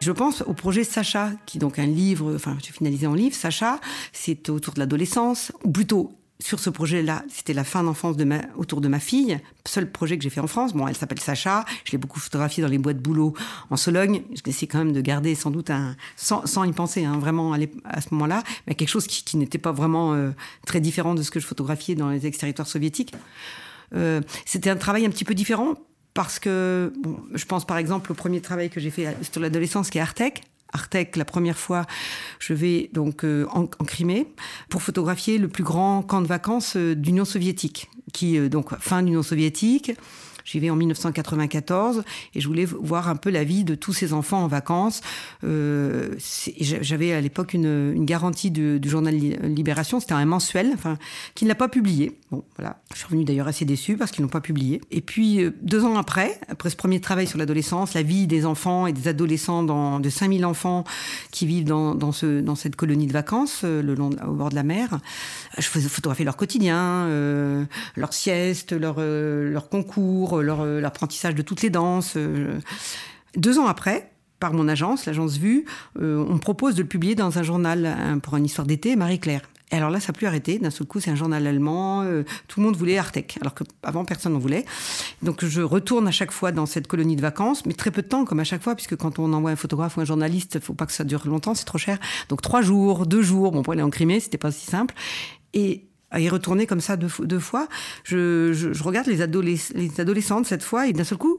Je pense au projet Sacha, qui est donc un livre, enfin, j'ai finalisé en livre. Sacha, c'est autour de l'adolescence, ou plutôt sur ce projet-là, c'était la fin d'enfance de ma, autour de ma fille, seul projet que j'ai fait en France. Bon, elle s'appelle Sacha, je l'ai beaucoup photographiée dans les boîtes boulot en Sologne. Je essayé quand même de garder sans doute un, sans, sans y penser, hein, vraiment à, à ce moment-là, mais quelque chose qui, qui n'était pas vraiment euh, très différent de ce que je photographiais dans les ex-territoires soviétiques. Euh, c'était un travail un petit peu différent parce que, bon, je pense par exemple au premier travail que j'ai fait sur l'adolescence qui est Artec. Artec, la première fois, je vais donc euh, en, en Crimée pour photographier le plus grand camp de vacances euh, d'Union soviétique, qui euh, donc fin d'Union soviétique. J'y vais en 1994 et je voulais voir un peu la vie de tous ces enfants en vacances. Euh, J'avais à l'époque une, une garantie du journal Li- Libération, c'était un mensuel, enfin, qui ne l'a pas publié. Bon, voilà. Je suis revenue d'ailleurs assez déçue parce qu'ils n'ont pas publié. Et puis, euh, deux ans après, après ce premier travail sur l'adolescence, la vie des enfants et des adolescents, dans, de 5000 enfants qui vivent dans, dans, ce, dans cette colonie de vacances, euh, le long, au bord de la mer, je faisais photographier leur quotidien, leurs siestes, leur, leur concours, leur euh, l'apprentissage de toutes les danses. euh. Deux ans après, par mon agence, l'agence Vue, euh, on me propose de le publier dans un journal pour une histoire d'été, Marie-Claire. Et alors là, ça n'a plus arrêté. D'un seul coup, c'est un journal allemand. euh, tout le monde voulait Artec, alors qu'avant, personne n'en voulait. Donc, je retourne à chaque fois dans cette colonie de vacances, mais très peu de temps, comme à chaque fois, puisque quand on envoie un photographe ou un journaliste, il faut pas que ça dure longtemps, c'est trop cher. Donc, trois jours, deux jours. Bon, pour aller en Crimée, c'était pas si simple. Et à y retourner comme ça deux, fo- deux fois, je, je, je regarde les, adolesc- les adolescentes cette fois, et d'un seul coup,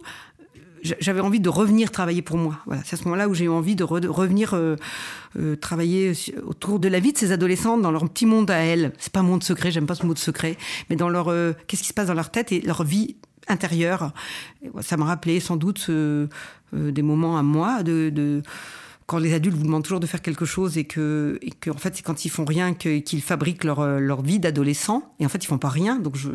j'a- j'avais envie de revenir travailler pour moi. Voilà, c'est à ce moment-là où j'ai eu envie de, re- de revenir euh, euh, travailler autour de la vie de ces adolescentes dans leur petit monde à elles. C'est pas monde secret, j'aime pas ce mot de secret, mais dans leur euh, qu'est-ce qui se passe dans leur tête et leur vie intérieure. Ça m'a rappelé sans doute euh, euh, des moments à moi de, de quand les adultes vous demandent toujours de faire quelque chose et que, et que en fait, c'est quand ils font rien qu'ils fabriquent leur, euh, leur vie d'adolescent. Et en fait, ils font pas rien. Donc, j'ai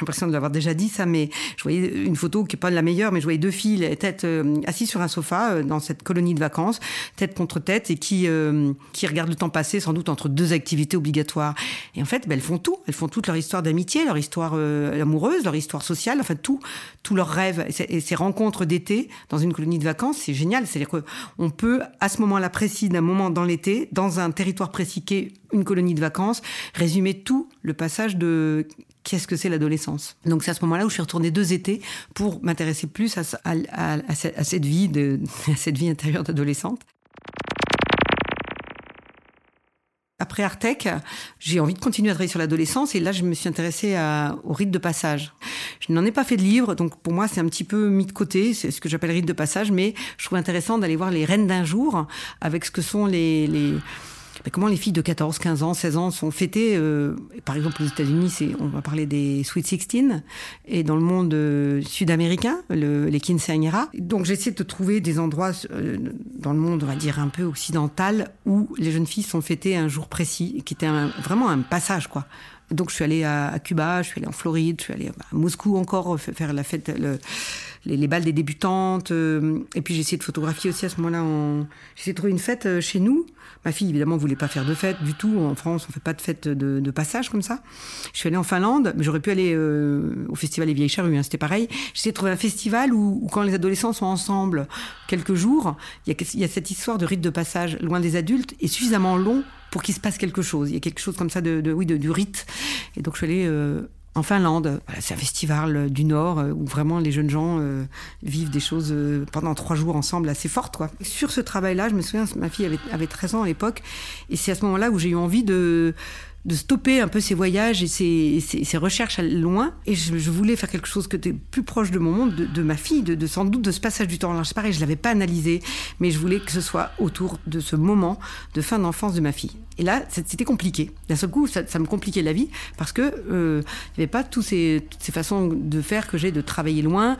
l'impression de l'avoir déjà dit ça, mais je voyais une photo qui est pas la meilleure, mais je voyais deux filles, la tête euh, assises sur un sofa euh, dans cette colonie de vacances, tête contre tête, et qui, euh, qui regardent le temps passer, sans doute entre deux activités obligatoires. Et en fait, ben, elles font tout. Elles font toute leur histoire d'amitié, leur histoire euh, amoureuse, leur histoire sociale, enfin tout, tous leurs rêves. Et, et ces rencontres d'été dans une colonie de vacances, c'est génial. C'est-à-dire qu'on peut, à ce moment-là précis, d'un moment dans l'été, dans un territoire précis qu'est une colonie de vacances, résumer tout le passage de qu'est-ce que c'est l'adolescence. Donc c'est à ce moment-là où je suis retournée deux étés pour m'intéresser plus à, cette- vie à cette vie intérieure d'adolescente. Après Artec, j'ai envie de continuer à travailler sur l'adolescence et là, je me suis intéressée à- au rite de passage. Je n'en ai pas fait de livre, donc pour moi, c'est un petit peu mis de côté, c'est ce que j'appelle rite de passage, mais je trouve intéressant d'aller voir les reines d'un jour avec ce que sont les... les mais comment les filles de 14, 15 ans, 16 ans sont fêtées euh, Par exemple, aux États-Unis, on va parler des Sweet 16, et dans le monde euh, sud-américain, le, les quinceañeras. Donc, j'essaie de trouver des endroits euh, dans le monde, on va dire un peu occidental, où les jeunes filles sont fêtées un jour précis, qui était un- vraiment un passage, quoi. Donc, je suis allée à, Cuba, je suis allée en Floride, je suis allée à Moscou encore euh, faire la fête, le- les, les balles des débutantes. et puis, j'ai essayé de photographier aussi à ce moment-là. En... J'ai essayé de trouver une fête chez nous. Ma fille, évidemment, voulait pas faire de fête du tout. En France, on fait pas de fête de, passage comme ça. Je suis allée en Finlande, mais j'aurais pu aller euh, au festival des Vieilles Charrues, hein, c'était pareil. Essayé de trouver un festival où, quand les adolescents sont ensemble quelques jours, il y, a, cette histoire de rite de passage loin des adultes et suffisamment long pour qu'il se passe quelque chose. Il y a quelque chose comme ça de, de oui, de, du rite. Et donc, je suis allée euh, en Finlande. C'est un festival du Nord euh, où vraiment les jeunes gens euh, vivent des choses euh, pendant trois jours ensemble assez fortes. Sur ce travail-là, je me souviens, ma fille avait, avait 13 ans à l'époque, et c'est à ce moment-là où j'ai eu envie de de stopper un peu ces voyages et ces, recherches loin. Et je, voulais faire quelque chose que était plus proche de mon monde, de, ma fille, de, sans doute de ce passage du temps. Alors, c'est pareil, je l'avais pas analysé, mais je voulais que ce soit autour de ce moment de fin d'enfance de ma fille. Et là, c'était compliqué. D'un seul coup, ça, me compliquait la vie parce que euh, il n'y avait pas toutes ces, ces façons de faire que j'ai de travailler loin,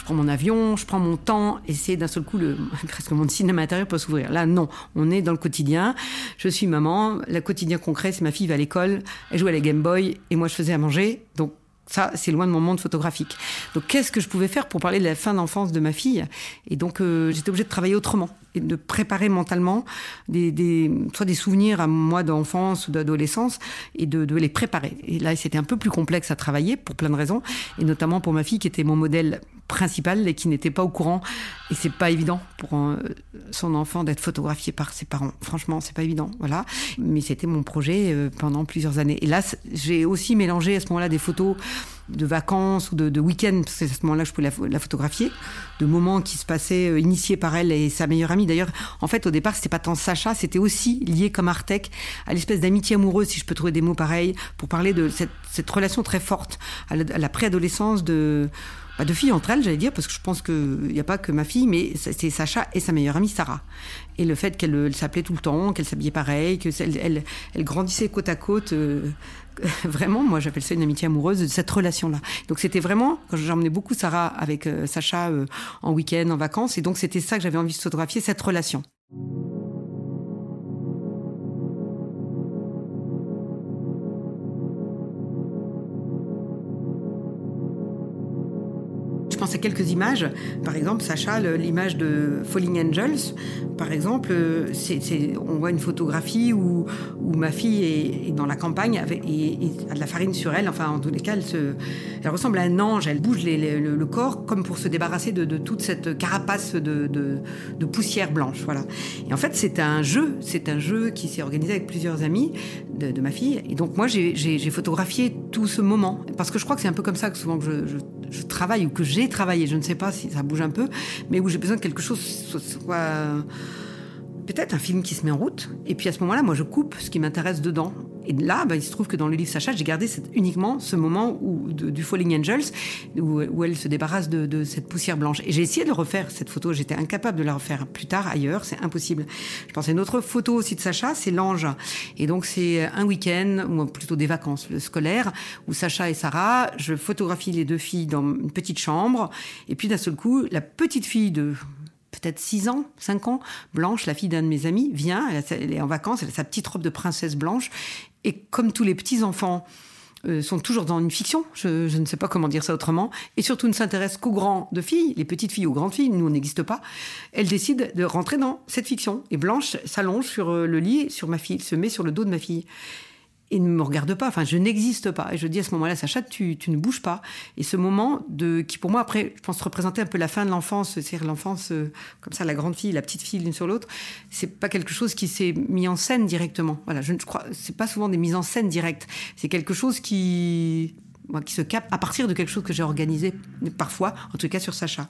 je prends mon avion, je prends mon temps, et c'est d'un seul coup, le, presque mon cinéma intérieur peut s'ouvrir. Là, non, on est dans le quotidien. Je suis maman, le quotidien concret, c'est ma fille va à l'école, elle joue à la Game Boy, et moi je faisais à manger. Donc ça, c'est loin de mon monde photographique. Donc, qu'est-ce que je pouvais faire pour parler de la fin d'enfance de ma fille? Et donc, euh, j'étais obligée de travailler autrement et de préparer mentalement des, des soit des souvenirs à moi d'enfance ou d'adolescence et de, de, les préparer. Et là, c'était un peu plus complexe à travailler pour plein de raisons, et notamment pour ma fille qui était mon modèle principal et qui n'était pas au courant. Et c'est pas évident pour son enfant d'être photographié par ses parents. Franchement, c'est pas évident, voilà. Mais c'était mon projet euh, pendant plusieurs années. Et là, j'ai aussi mélangé à ce moment-là des photos de vacances ou de, de week-end, parce que c'est à ce moment-là que je pouvais la, photographier, de moments qui se passaient euh, initiés par elle et sa meilleure amie. D'ailleurs, en fait, au départ, c'était pas tant Sacha, c'était aussi lié comme Artec à l'espèce d'amitié amoureuse, si je peux trouver des mots pareils, pour parler de cette, cette relation très forte à la, préadolescence de bah, de filles entre elles, j'allais dire, parce que je pense qu'il n'y a pas que ma fille, mais c'est Sacha et sa meilleure amie Sarah. Et le fait qu'elle s'appelait tout le temps, qu'elle s'habillait pareil, qu'elle elle, elle, grandissait côte à côte, euh, vraiment, moi j'appelle ça une amitié amoureuse de cette relation-là. Donc c'était vraiment, quand j'emmenais beaucoup Sarah avec euh, Sacha euh, en week-end, en vacances, et donc c'était ça que j'avais envie de photographier, cette relation. Quelques images. Par exemple, Sacha, l'image de Falling Angels, par exemple, euh, on voit une photographie où, où ma fille est, dans la campagne avec, et, a de la farine sur elle. Enfin, en tous les cas, elle, se, elle ressemble à un ange. Elle bouge le, corps comme pour se débarrasser de, toute cette carapace de, poussière blanche. Voilà. Et en fait, c'est un jeu. C'est un jeu qui s'est organisé avec plusieurs amis de, ma fille. Et donc, moi, j'ai, photographié tout ce moment. Parce que je crois que c'est un peu comme ça que souvent que je, je travaille ou que j'ai travailler. Je ne sais pas si ça bouge un peu, mais où j'ai besoin que quelque chose soit peut-être un film qui se met en route. Et puis à ce moment-là, moi, je coupe ce qui m'intéresse dedans. Et là, bah, il se trouve que dans le livre Sacha, j'ai gardé uniquement ce moment où, du Falling Angels, où, elle se débarrasse de, cette poussière blanche. Et j'ai essayé de refaire cette photo. J'étais incapable de la refaire plus tard ailleurs. C'est impossible. Je pense à une autre photo aussi de Sacha, c'est l'ange. Et donc c'est un week-end, ou plutôt des vacances scolaires, où Sacha et Sarah, je photographie les deux filles dans une petite chambre. Et puis d'un seul coup, la petite fille de peut-être 6 ans, 5 ans. Blanche, la fille d'un de mes amis, vient, elle, est en vacances, elle a sa petite robe de princesse blanche. Et comme tous les petits-enfants euh, sont toujours dans une fiction, je, ne sais pas comment dire ça autrement, et surtout ne s'intéressent qu'aux grands de filles, les petites filles aux grandes filles, nous on n'existe pas, elle décide de rentrer dans cette fiction. Et Blanche s'allonge sur euh, le lit, sur ma fille, se met sur le dos de ma fille et ne me regarde pas. Enfin, je n'existe pas. Et je dis à ce moment-là, Sacha, tu, tu ne bouges pas. Et ce moment de, qui pour moi, après, je pense représenter un peu la fin de l'enfance, c'est-à-dire l'enfance, euh, comme ça, la grande fille, la petite fille l'une sur l'autre, c'est pas quelque chose qui s'est mis en scène directement. Voilà, je, ne crois, c'est pas souvent des mises en scène directes. C'est quelque chose qui, qui se capte à partir de quelque chose que j'ai organisé parfois, en tout cas sur Sacha.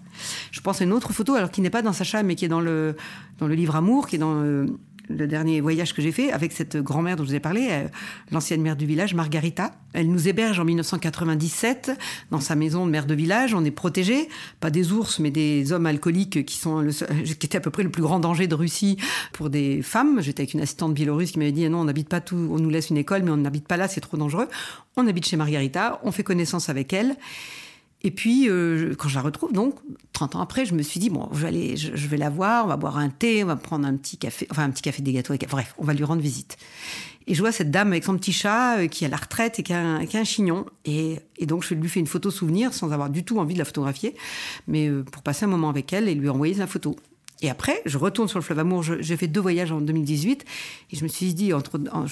Je pense à une autre photo, alors qui n'est pas dans Sacha, mais qui est dans le, dans le livre Amour, qui est dans euh, le dernier voyage que j'ai fait avec cette grand-mère dont je vous ai parlé, euh, l'ancienne mère du village, Margarita. Elle nous héberge en 1997 dans sa maison de mère de village. On est protégés, pas des ours, mais des hommes alcooliques qui sont le, qui étaient à peu près le plus grand danger de Russie pour des femmes. J'étais avec une assistante biélorusse qui m'avait dit non, on n'habite pas tout, on nous laisse une école, mais on n'habite pas là, c'est trop dangereux. On habite chez Margarita, on fait connaissance avec elle. Et puis, euh, quand je la retrouve, donc, 30 ans après, je me suis dit, bon, je vais, aller, je, vais la voir, on va boire un thé, on va prendre un petit café, enfin, un petit café des gâteaux, bref, on va lui rendre visite. Et je vois cette dame avec son petit chat euh, qui est à la retraite et qui a un, chignon. Et, donc, je lui fais une photo souvenir sans avoir du tout envie de la photographier, mais euh, pour passer un moment avec elle et lui envoyer sa photo. Et après, je retourne sur le fleuve Amour. J'ai fait deux voyages en 2018 et je me suis dit, entre, en,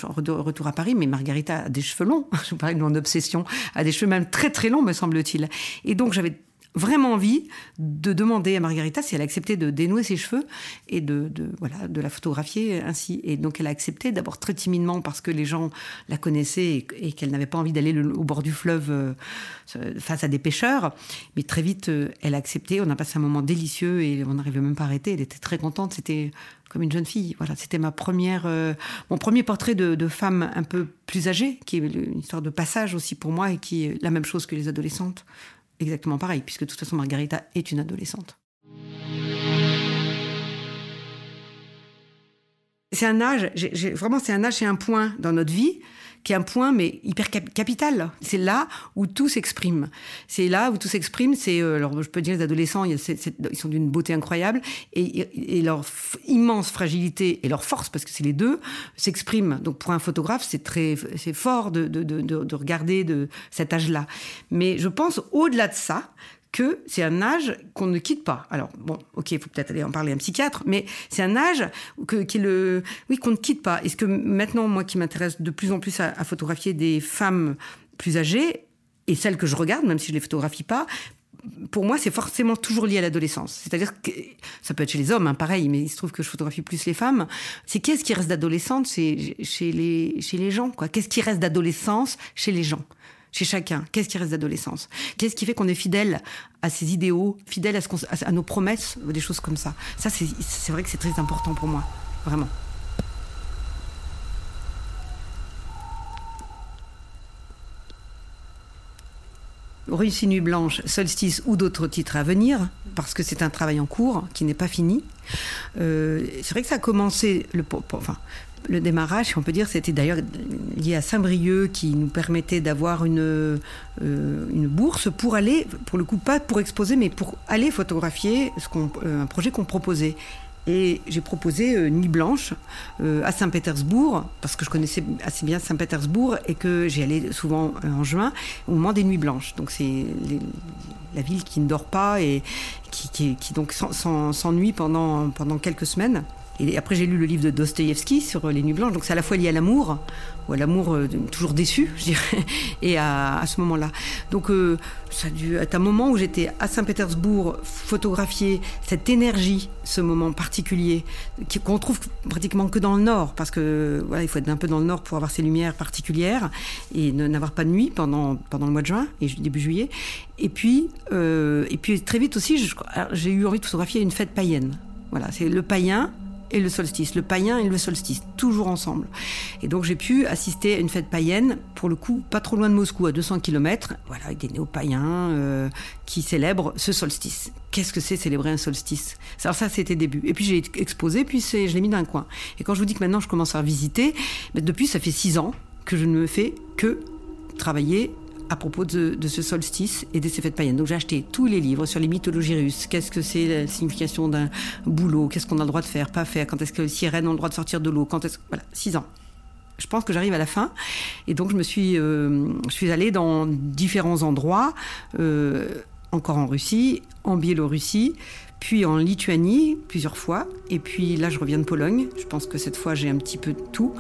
retour à Paris, mais Margarita a des cheveux longs. Je vous parlais de mon obsession, a des cheveux même très très longs, me semble-t-il. Et donc, j'avais vraiment envie de demander à Margarita si elle acceptait de dénouer ses cheveux et de, voilà, de la photographier ainsi. Et donc elle a accepté, d'abord très timidement parce que les gens la connaissaient et, qu'elle n'avait pas envie d'aller au bord du fleuve euh, face à des pêcheurs. Mais très vite, euh, elle a accepté. On a passé un moment délicieux et on n'arrivait même pas à arrêter. Elle était très contente. C'était comme une jeune fille. Voilà, c'était ma première, euh, mon premier portrait de, de, femme un peu plus âgée, qui est une histoire de passage aussi pour moi et qui est la même chose que les adolescentes exactement pareil, puisque de toute façon, Margarita est une adolescente. C'est un âge, vraiment, c'est un âge, c'est un point dans notre vie qui est un point mais hyper capital. C'est là où tout s'exprime. C'est là où tout s'exprime. C'est euh, alors je peux dire les adolescents, ils sont d'une beauté incroyable et, leur immense fragilité et leur force parce que c'est les deux s'expriment. Donc pour un photographe, c'est très c'est fort de, de, de, de regarder de cet âge-là. Mais je pense au-delà de ça, que c'est un âge qu'on ne quitte pas. Alors, bon, ok, il faut peut-être aller en parler à un psychiatre, mais c'est un âge que, qui le, oui, qu'on ne quitte pas. Est-ce que maintenant, moi qui m'intéresse de plus en plus à, photographier des femmes plus âgées, et celles que je regarde, même si je ne les photographie pas, pour moi, c'est forcément toujours lié à l'adolescence. C'est-à-dire que ça peut être chez les hommes, hein, pareil, mais il se trouve que je photographie plus les femmes. C'est qu'est-ce qui reste d'adolescente chez, les, chez les gens. Qu'est-ce qui reste d'adolescence chez les gens? Chez chacun. Qu'est-ce qui reste d'adolescence? Qu'est-ce qui fait qu'on est fidèle à ses idéaux, fidèle à, à nos promesses, des choses comme ça? Ça, c'est vrai que c'est très important pour moi, vraiment. Russie Nuit Blanche, Solstice ou d'autres titres à venir, parce que c'est un travail en cours qui n'est pas fini. Euh, c'est vrai que ça a commencé, le, démarrage, on peut dire, c'était d'ailleurs lié à Saint-Brieuc qui nous permettait d'avoir une, euh, une bourse pour aller, pour le coup, pas pour exposer, mais pour aller photographier euh, un projet qu'on proposait. Et j'ai proposé euh, Nuit Blanche à Saint-Pétersbourg, parce que je connaissais assez bien Saint-Pétersbourg et que j'y allais souvent en juin, au moment des Nuits Blanches. Donc c'est la ville qui ne dort pas et qui, qui, donc s'ennuie pendant quelques semaines. Et après, j'ai lu le livre de Dostoïevski sur les nuits blanches. Donc, c'est à la fois lié à l'amour, ou à l'amour euh, toujours déçu, je dirais, et à, ce moment-là. Donc, euh, ça a dû être un moment où j'étais à Saint-Pétersbourg, photographier cette énergie, ce moment particulier, qu'on trouve pratiquement que dans le Nord, parce que voilà, il faut être un peu dans le Nord pour avoir ces lumières particulières et n'avoir pas de nuit pendant, le mois de juin et début juillet. Et puis, euh, et puis très vite aussi, j'ai eu envie de photographier une fête païenne. Voilà, c'est le païen et le solstice, le païen et le solstice, toujours ensemble. Et donc j'ai pu assister à une fête païenne, pour le coup, pas trop loin de Moscou, à 200 km, voilà, avec des néo-païens euh, qui célèbrent ce solstice. Qu'est-ce que c'est célébrer un solstice? Alors ça, c'était début. Et puis j'ai exposé, puis je l'ai mis dans un coin. Et quand je vous dis que maintenant je commence à visiter, mais depuis ça fait six ans que je ne me fais que travailler à propos de, ce solstice et de ces fêtes païennes. Donc j'ai acheté tous les livres sur les mythologies russes. Qu'est-ce que c'est la signification d'un boulot? Qu'est-ce qu'on a le droit de faire, pas faire? Quand est-ce que les sirènes ont le droit de sortir de l'eau? Quand est-ce voilà, six ans. Je pense que j'arrive à la fin et donc je me suis, euh, je suis allée dans différents endroits, euh, encore en Russie, en Biélorussie, puis en Lituanie plusieurs fois, et puis là je reviens de Pologne. Je pense que cette fois j'ai un petit peu de tout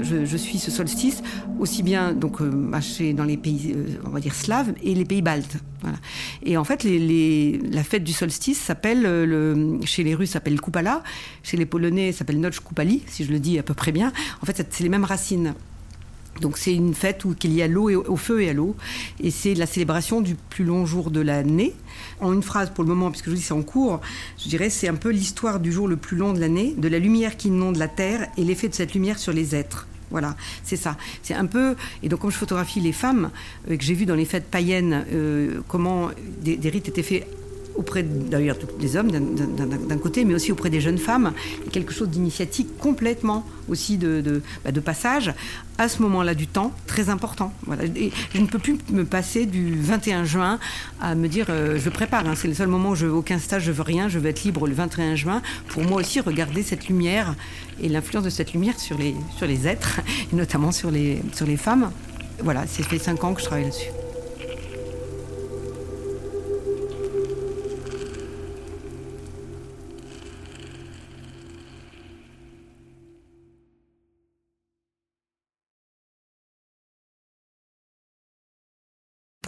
je, suis ce solstice, aussi bien donc euh, dans les pays, euh, on va dire slaves, et les pays baltes. Et en fait, la fête du solstice s'appelle, euh, le, chez les Russes, s'appelle Kupala, chez les Polonais, s'appelle Noc Kupali, si je le dis à peu près bien. En fait, c'est les mêmes racines. Donc c'est une fête où il y a l'eau et au feu et à l'eau, et c'est la célébration du plus long jour de l'année. En une phrase pour le moment, puisque je vous dis c'est en cours, je dirais c'est un peu l'histoire du jour le plus long de l'année, de la lumière qui inonde la terre et l'effet de cette lumière sur les êtres. Voilà, c'est ça. C'est un peu. Et donc, comme je photographie les femmes, euh, que j'ai vu dans les fêtes païennes, euh, comment des, rites étaient faits auprès d'ailleurs des hommes d'un côté, mais aussi auprès des jeunes femmes, quelque chose d'initiatique complètement aussi bah, de, passage à ce moment-là du temps très important. Et je ne peux plus me passer du 21 juin à me dire euh, je prépare. Hein. c'est le seul moment où je veux aucun stage, je veux rien, je veux être libre le 21 juin pour moi aussi regarder cette lumière et l'influence de cette lumière sur les, sur les êtres et notamment sur les, sur les femmes. Voilà, c'est fait cinq ans que je travaille là-dessus.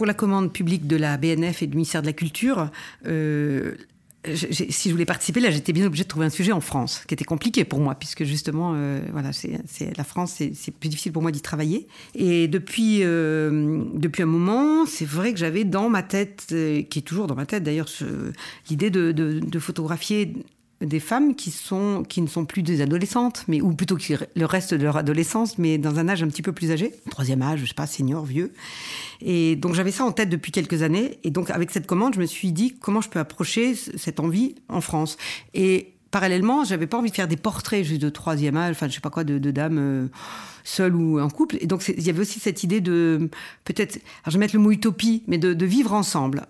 Pour la commande publique de la BNF et du ministère de la Culture, euh, si je voulais participer, là, j'étais bien obligée de trouver un sujet en France, qui était compliqué pour moi, puisque justement, euh, voilà, c'est la France, c'est plus difficile pour moi d'y travailler. Et depuis, euh, depuis un moment, c'est vrai que j'avais dans ma tête, qui est toujours dans ma tête d'ailleurs, l'idée de, de, photographier des femmes qui, sont, qui ne sont plus des adolescentes, mais, ou plutôt qui, le reste de leur adolescence, mais dans un âge un petit peu plus âgé, troisième âge, je sais pas, senior, vieux. Et donc j'avais ça en tête depuis quelques années. Et donc avec cette commande, je me suis dit comment je peux approcher cette envie en France? Et parallèlement, j'avais pas envie de faire des portraits juste de troisième âge, enfin je sais pas quoi, de, dames euh, seules ou en couple. Et donc il y avait aussi cette idée de peut-être, je vais mettre le mot utopie, mais de, vivre ensemble.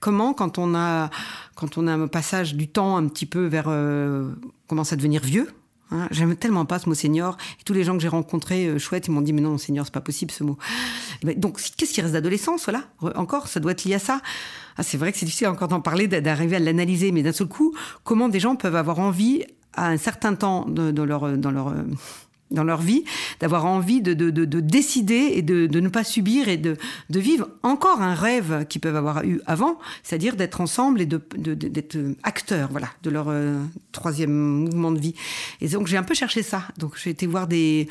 Comment quand on a quand on a un passage du temps un petit peu vers euh, commence à devenir vieux, Hein, J'aime tellement pas ce mot senior. Et tous les gens que j'ai rencontrés, euh, chouettes, ils m'ont dit, mais non, senior, c'est pas possible ce mot. Donc, qu'est-ce qui reste d'adolescence, voilà Encore, ça doit être lié à ça. Ah, c'est vrai que c'est difficile encore d'en parler, d'arriver à l'analyser, mais d'un seul coup, comment des gens peuvent avoir envie, à un certain temps de, leur, dans leur dans leur vie, d'avoir envie de, de, de, décider et de, ne pas subir et de, vivre encore un rêve qu'ils peuvent avoir eu avant, c'est-à-dire d'être ensemble et d'être acteurs, voilà, de leur euh, troisième mouvement de vie. Et donc j'ai un peu cherché ça. Donc j'ai été voir des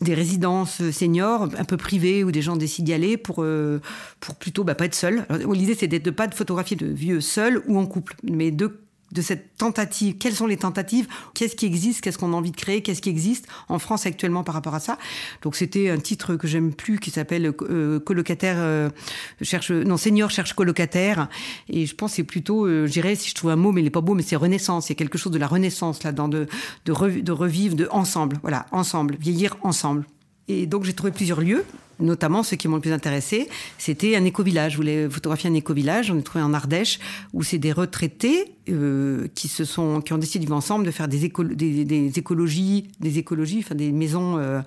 des résidences seniors un peu privées où des gens décident d'y aller pour euh, pour plutôt bah, pas être seuls. L'idée c'est de pas de photographier de vieux seuls ou en couple, mais de de cette tentative. Quelles sont les tentatives Qu'est-ce qui existe Qu'est-ce qu'on a envie de créer Qu'est-ce qui existe en France actuellement par rapport à ça Donc c'était un titre que j'aime plus qui s'appelle euh, colocataire euh, cherche non senior cherche colocataire et je pense c'est plutôt euh, si je trouve un mot mais il est pas beau mais c'est renaissance. Il y a quelque chose de la renaissance là dans de revivre de ensemble. Voilà ensemble vieillir ensemble. Et donc j'ai trouvé plusieurs lieux notamment ceux qui m'ont le plus intéressé, c'était un éco-village. Je voulais photographier un éco-village. J'en ai trouvé en Ardèche où c'est des retraités euh, qui se sont, qui ont décidé vivre ensemble de faire des, des, écologies, des écologies, enfin des maisons euh,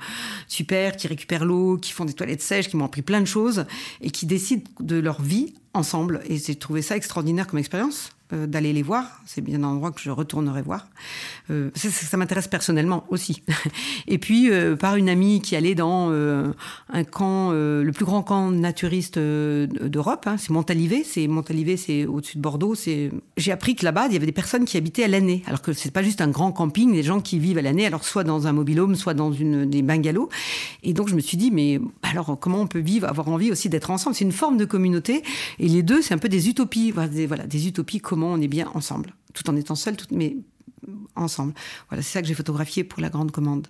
super qui récupèrent l'eau, qui font des toilettes sèches, qui m'ont appris plein de choses et qui décident de leur vie ensemble. Et j'ai trouvé ça extraordinaire comme expérience. Euh, d'aller les voir. C'est bien un endroit que je retournerai voir. Euh, ça, m'intéresse personnellement aussi. Et puis, euh, par une amie qui allait dans un camp, le plus grand camp naturiste d'Europe, hein, c'est Montalivet. C'est Montalivet, c'est au-dessus de Bordeaux. J'ai appris que là-bas, il y avait des personnes qui habitaient à l'année. Alors que c'est pas juste un grand camping, des gens qui vivent à l'année, alors soit dans un mobilhome, soit dans des bungalows. Et donc, je me suis dit, mais alors, comment on peut vivre, avoir envie aussi d'être ensemble? C'est une forme de communauté. Et les deux, c'est un peu des utopies. Voilà, des, utopies, on est bien ensemble, tout en étant seul, mais ensemble. Voilà, c'est ça que j'ai photographié pour la grande commande.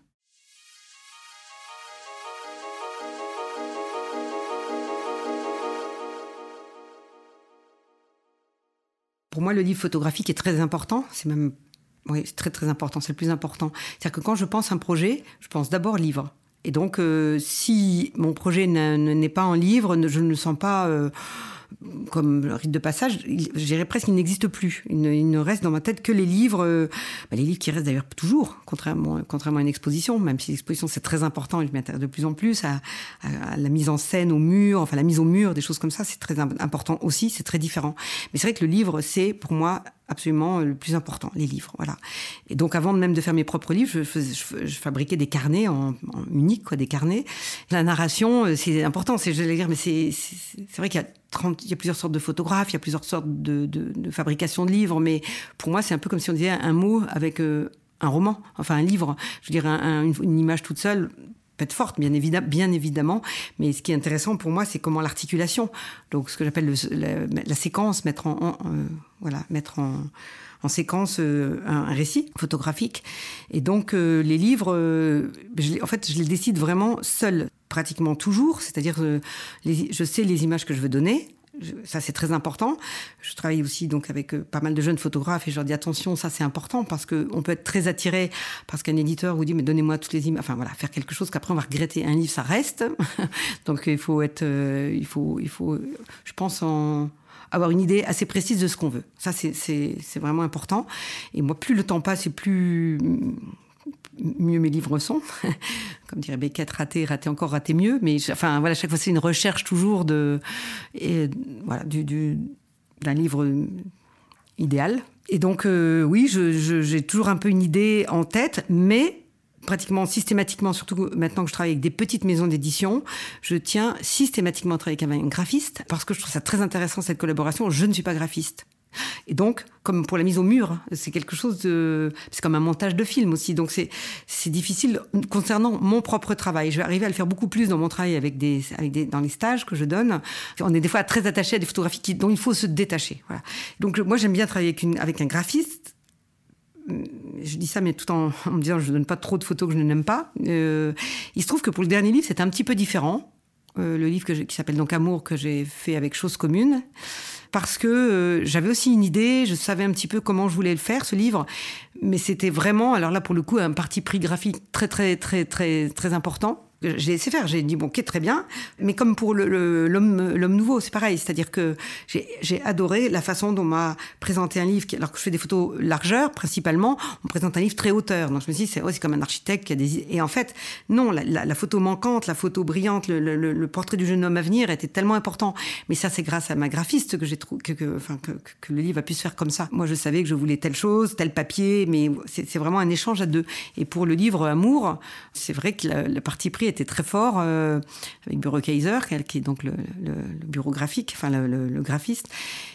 Pour moi, le livre photographique est très important. C'est même, oui, c'est très très important. C'est le plus important. C'est-à-dire que quand je pense un projet, je pense d'abord livre. Et donc, euh, si mon projet n'est pas en livre, je ne sens pas. Euh, comme rite de passage, je dirais presque qu'il n'existe plus. Il ne, reste dans ma tête que les livres, euh, bah, les livres qui restent d'ailleurs toujours, contrairement, contrairement à une exposition, même si l'exposition c'est très important je m'intéresse de plus en plus à, la mise en scène au mur, enfin la mise au mur, des choses comme ça, c'est très important aussi, c'est très différent. Mais c'est vrai que le livre, c'est pour moi absolument le plus important, les livres. Voilà. Et donc, avant même de faire mes propres livres, je, fabriquais des carnets en, en, unique, quoi, des carnets. La narration, euh, c'est important, c'est, je vais dire, mais c'est, c'est vrai qu'il y a 30, il y a plusieurs sortes de photographes, il y a plusieurs sortes de, de, de fabrication de livres, mais pour moi, c'est un peu comme si on disait un mot avec euh, un roman, enfin un livre. Je veux dire, une image toute seule, forte, bien, évidemment. Mais ce qui est intéressant pour moi, c'est comment l'articulation, donc ce que j'appelle la, séquence, mettre en, euh, voilà, mettre en, en séquence euh, un, récit photographique. Et donc euh, les livres, en fait, je les décide vraiment seul, pratiquement toujours. C'est-à-dire, je sais les images que je veux donner ça c'est très important. Je travaille aussi donc avec euh, pas mal de jeunes photographes et je leur dis attention, ça c'est important parce que on peut être très attiré parce qu'un éditeur vous dit mais donnez-moi toutes les images. Enfin voilà, faire quelque chose qu'après on va regretter. Un livre ça reste, donc il faut être, euh, il faut, il faut, je pense en avoir une idée assez précise de ce qu'on veut. Ça c'est vraiment important. Et moi plus le temps passe et plus mieux mes livres sont. Comme dirait Beckett, raté, raté encore, raté mieux. Mais enfin, voilà, chaque fois, c'est une recherche toujours de, voilà, du, d'un livre idéal. Et donc, euh, oui, j'ai toujours un peu une idée en tête, mais pratiquement systématiquement, surtout maintenant que je travaille avec des petites maisons d'édition, je tiens systématiquement à travailler avec un graphiste parce que je trouve ça très intéressant cette collaboration. Je ne suis pas graphiste. Et donc, comme pour la mise au mur, c'est quelque chose de, c'est comme un montage de film aussi. Donc c'est c'est difficile concernant mon propre travail. Je vais arriver à le faire beaucoup plus dans mon travail avec des, avec des dans les stages que je donne. On est des fois très attaché à des photographies dont il faut se détacher. Donc moi j'aime bien travailler avec un graphiste je dis ça, mais tout en, me disant je ne donne pas trop de photos que je n'aime pas. Euh, il se trouve que pour le dernier livre, c'était un petit peu différent. Euh, le livre que qui s'appelle donc Amour, que j'ai fait avec Chose Commune parce que euh, j'avais aussi une idée, je savais un petit peu comment je voulais le faire, ce livre, mais c'était vraiment, alors là pour le coup, un parti pris graphique très très très très très important j'ai laissé faire. J'ai dit, bon, ok, très bien. Mais comme pour l'homme nouveau, c'est pareil. C'est-à-dire que j'ai adoré la façon dont on m'a présenté un livre. Alors que je fais des photos largeur, principalement, on présente un livre très hauteur. Donc je me suis dit, c'est oh, comme un architecte qui a des... Et en fait, non, la, la, photo manquante, la photo brillante, le, le, le, portrait du jeune homme à venir était tellement important. Mais ça, c'est grâce à ma graphiste que j'ai trouvé que, que, enfin, que, que, le livre a pu se faire comme ça. Moi, je savais que je voulais telle chose, tel papier, mais c'est vraiment un échange à deux. Et pour le livre Amour, c'est vrai que la, la partie pris était très fort euh, avec Bureau Kaiser, qui est donc le, bureau graphique, enfin le, graphiste.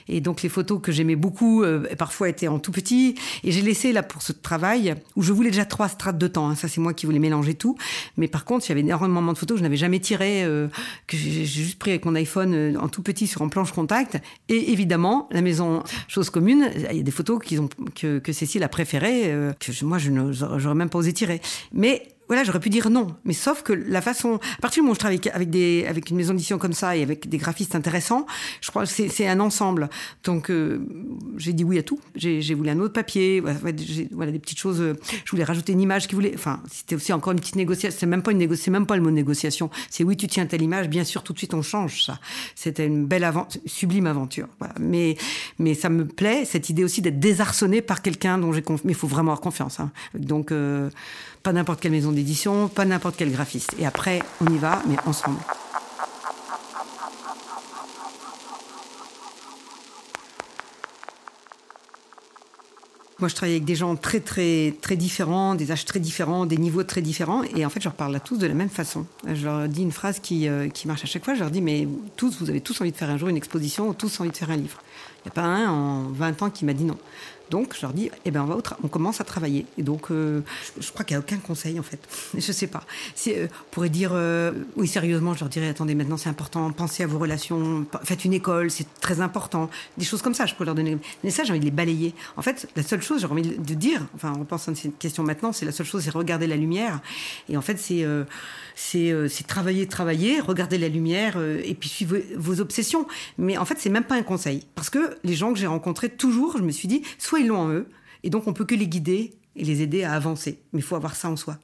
Et donc les photos que j'aimais beaucoup, euh, parfois étaient en tout petit. Et j'ai laissé là pour ce travail où je voulais déjà trois strates de temps. Hein, ça c'est moi qui voulais mélanger tout. Mais par contre, il y avait énormément de photos que je n'avais jamais tirées, euh, que j'ai juste pris avec mon iPhone en tout petit sur un planche contact. Et évidemment, la maison chose commune, il y a des photos qu'ils ont que, que Cécile a préférées, que moi je n'aurais même pas osé tirer. Mais voilà, j'aurais pu dire non. Mais sauf que la façon, à partir du moment où je travaille avec, des, avec une maison d'édition comme ça et avec des graphistes intéressants, je crois que c'est un ensemble. Donc, euh, j'ai dit oui à tout. J'ai voulu un autre papier, voilà, des petites choses. Je voulais rajouter une image qui voulait, enfin, c'était aussi encore une petite négociation. C'est même pas une négociation, même pas le mot négociation. C'est oui, tu tiens telle image, bien sûr, tout de suite on change ça. C'était une belle aventure, sublime aventure. Mais, mais ça me plaît, cette idée aussi d'être désarçonné par quelqu'un dont j'ai confiance. Mais il faut vraiment avoir confiance. Hein. Donc, euh, pas n'importe quelle maison d'édition, pas n'importe quel graphiste. Et après, on y va, mais ensemble. Moi, je travaille avec des gens très, très, très différents, des âges très différents, des niveaux très différents. Et en fait, je leur parle à tous de la même façon. Je leur dis une phrase qui, euh, qui marche à chaque fois. Je leur dis, mais tous, vous avez tous envie de faire un jour une exposition ou tous envie de faire un livre. Il n'y a pas un en 20 ans qui m'a dit non. Donc, je leur dis, eh ben, on, on commence à travailler. Et donc, euh, je, crois qu'il n'y a aucun conseil, en fait. Je sais pas. Euh, pourrait dire, euh, oui, sérieusement, je leur dirais, attendez, maintenant, c'est important, pensez à vos relations, faites une école, c'est très important. Des choses comme ça, je pourrais leur donner. Mais ça, j'ai envie de les balayer. En fait, la seule chose, j'ai envie de dire, enfin, on pense à cette question maintenant, c'est la seule chose, c'est regarder la lumière. Et en fait, c'est, travailler, travailler, regarder la lumière, et puis suivre vos obsessions. Mais en fait, c'est même pas un conseil. Parce que les gens que j'ai rencontrés, toujours, je me suis dit, ils l'ont en eux, et donc on peut que les guider et les aider à avancer. Mais il faut avoir ça en soi.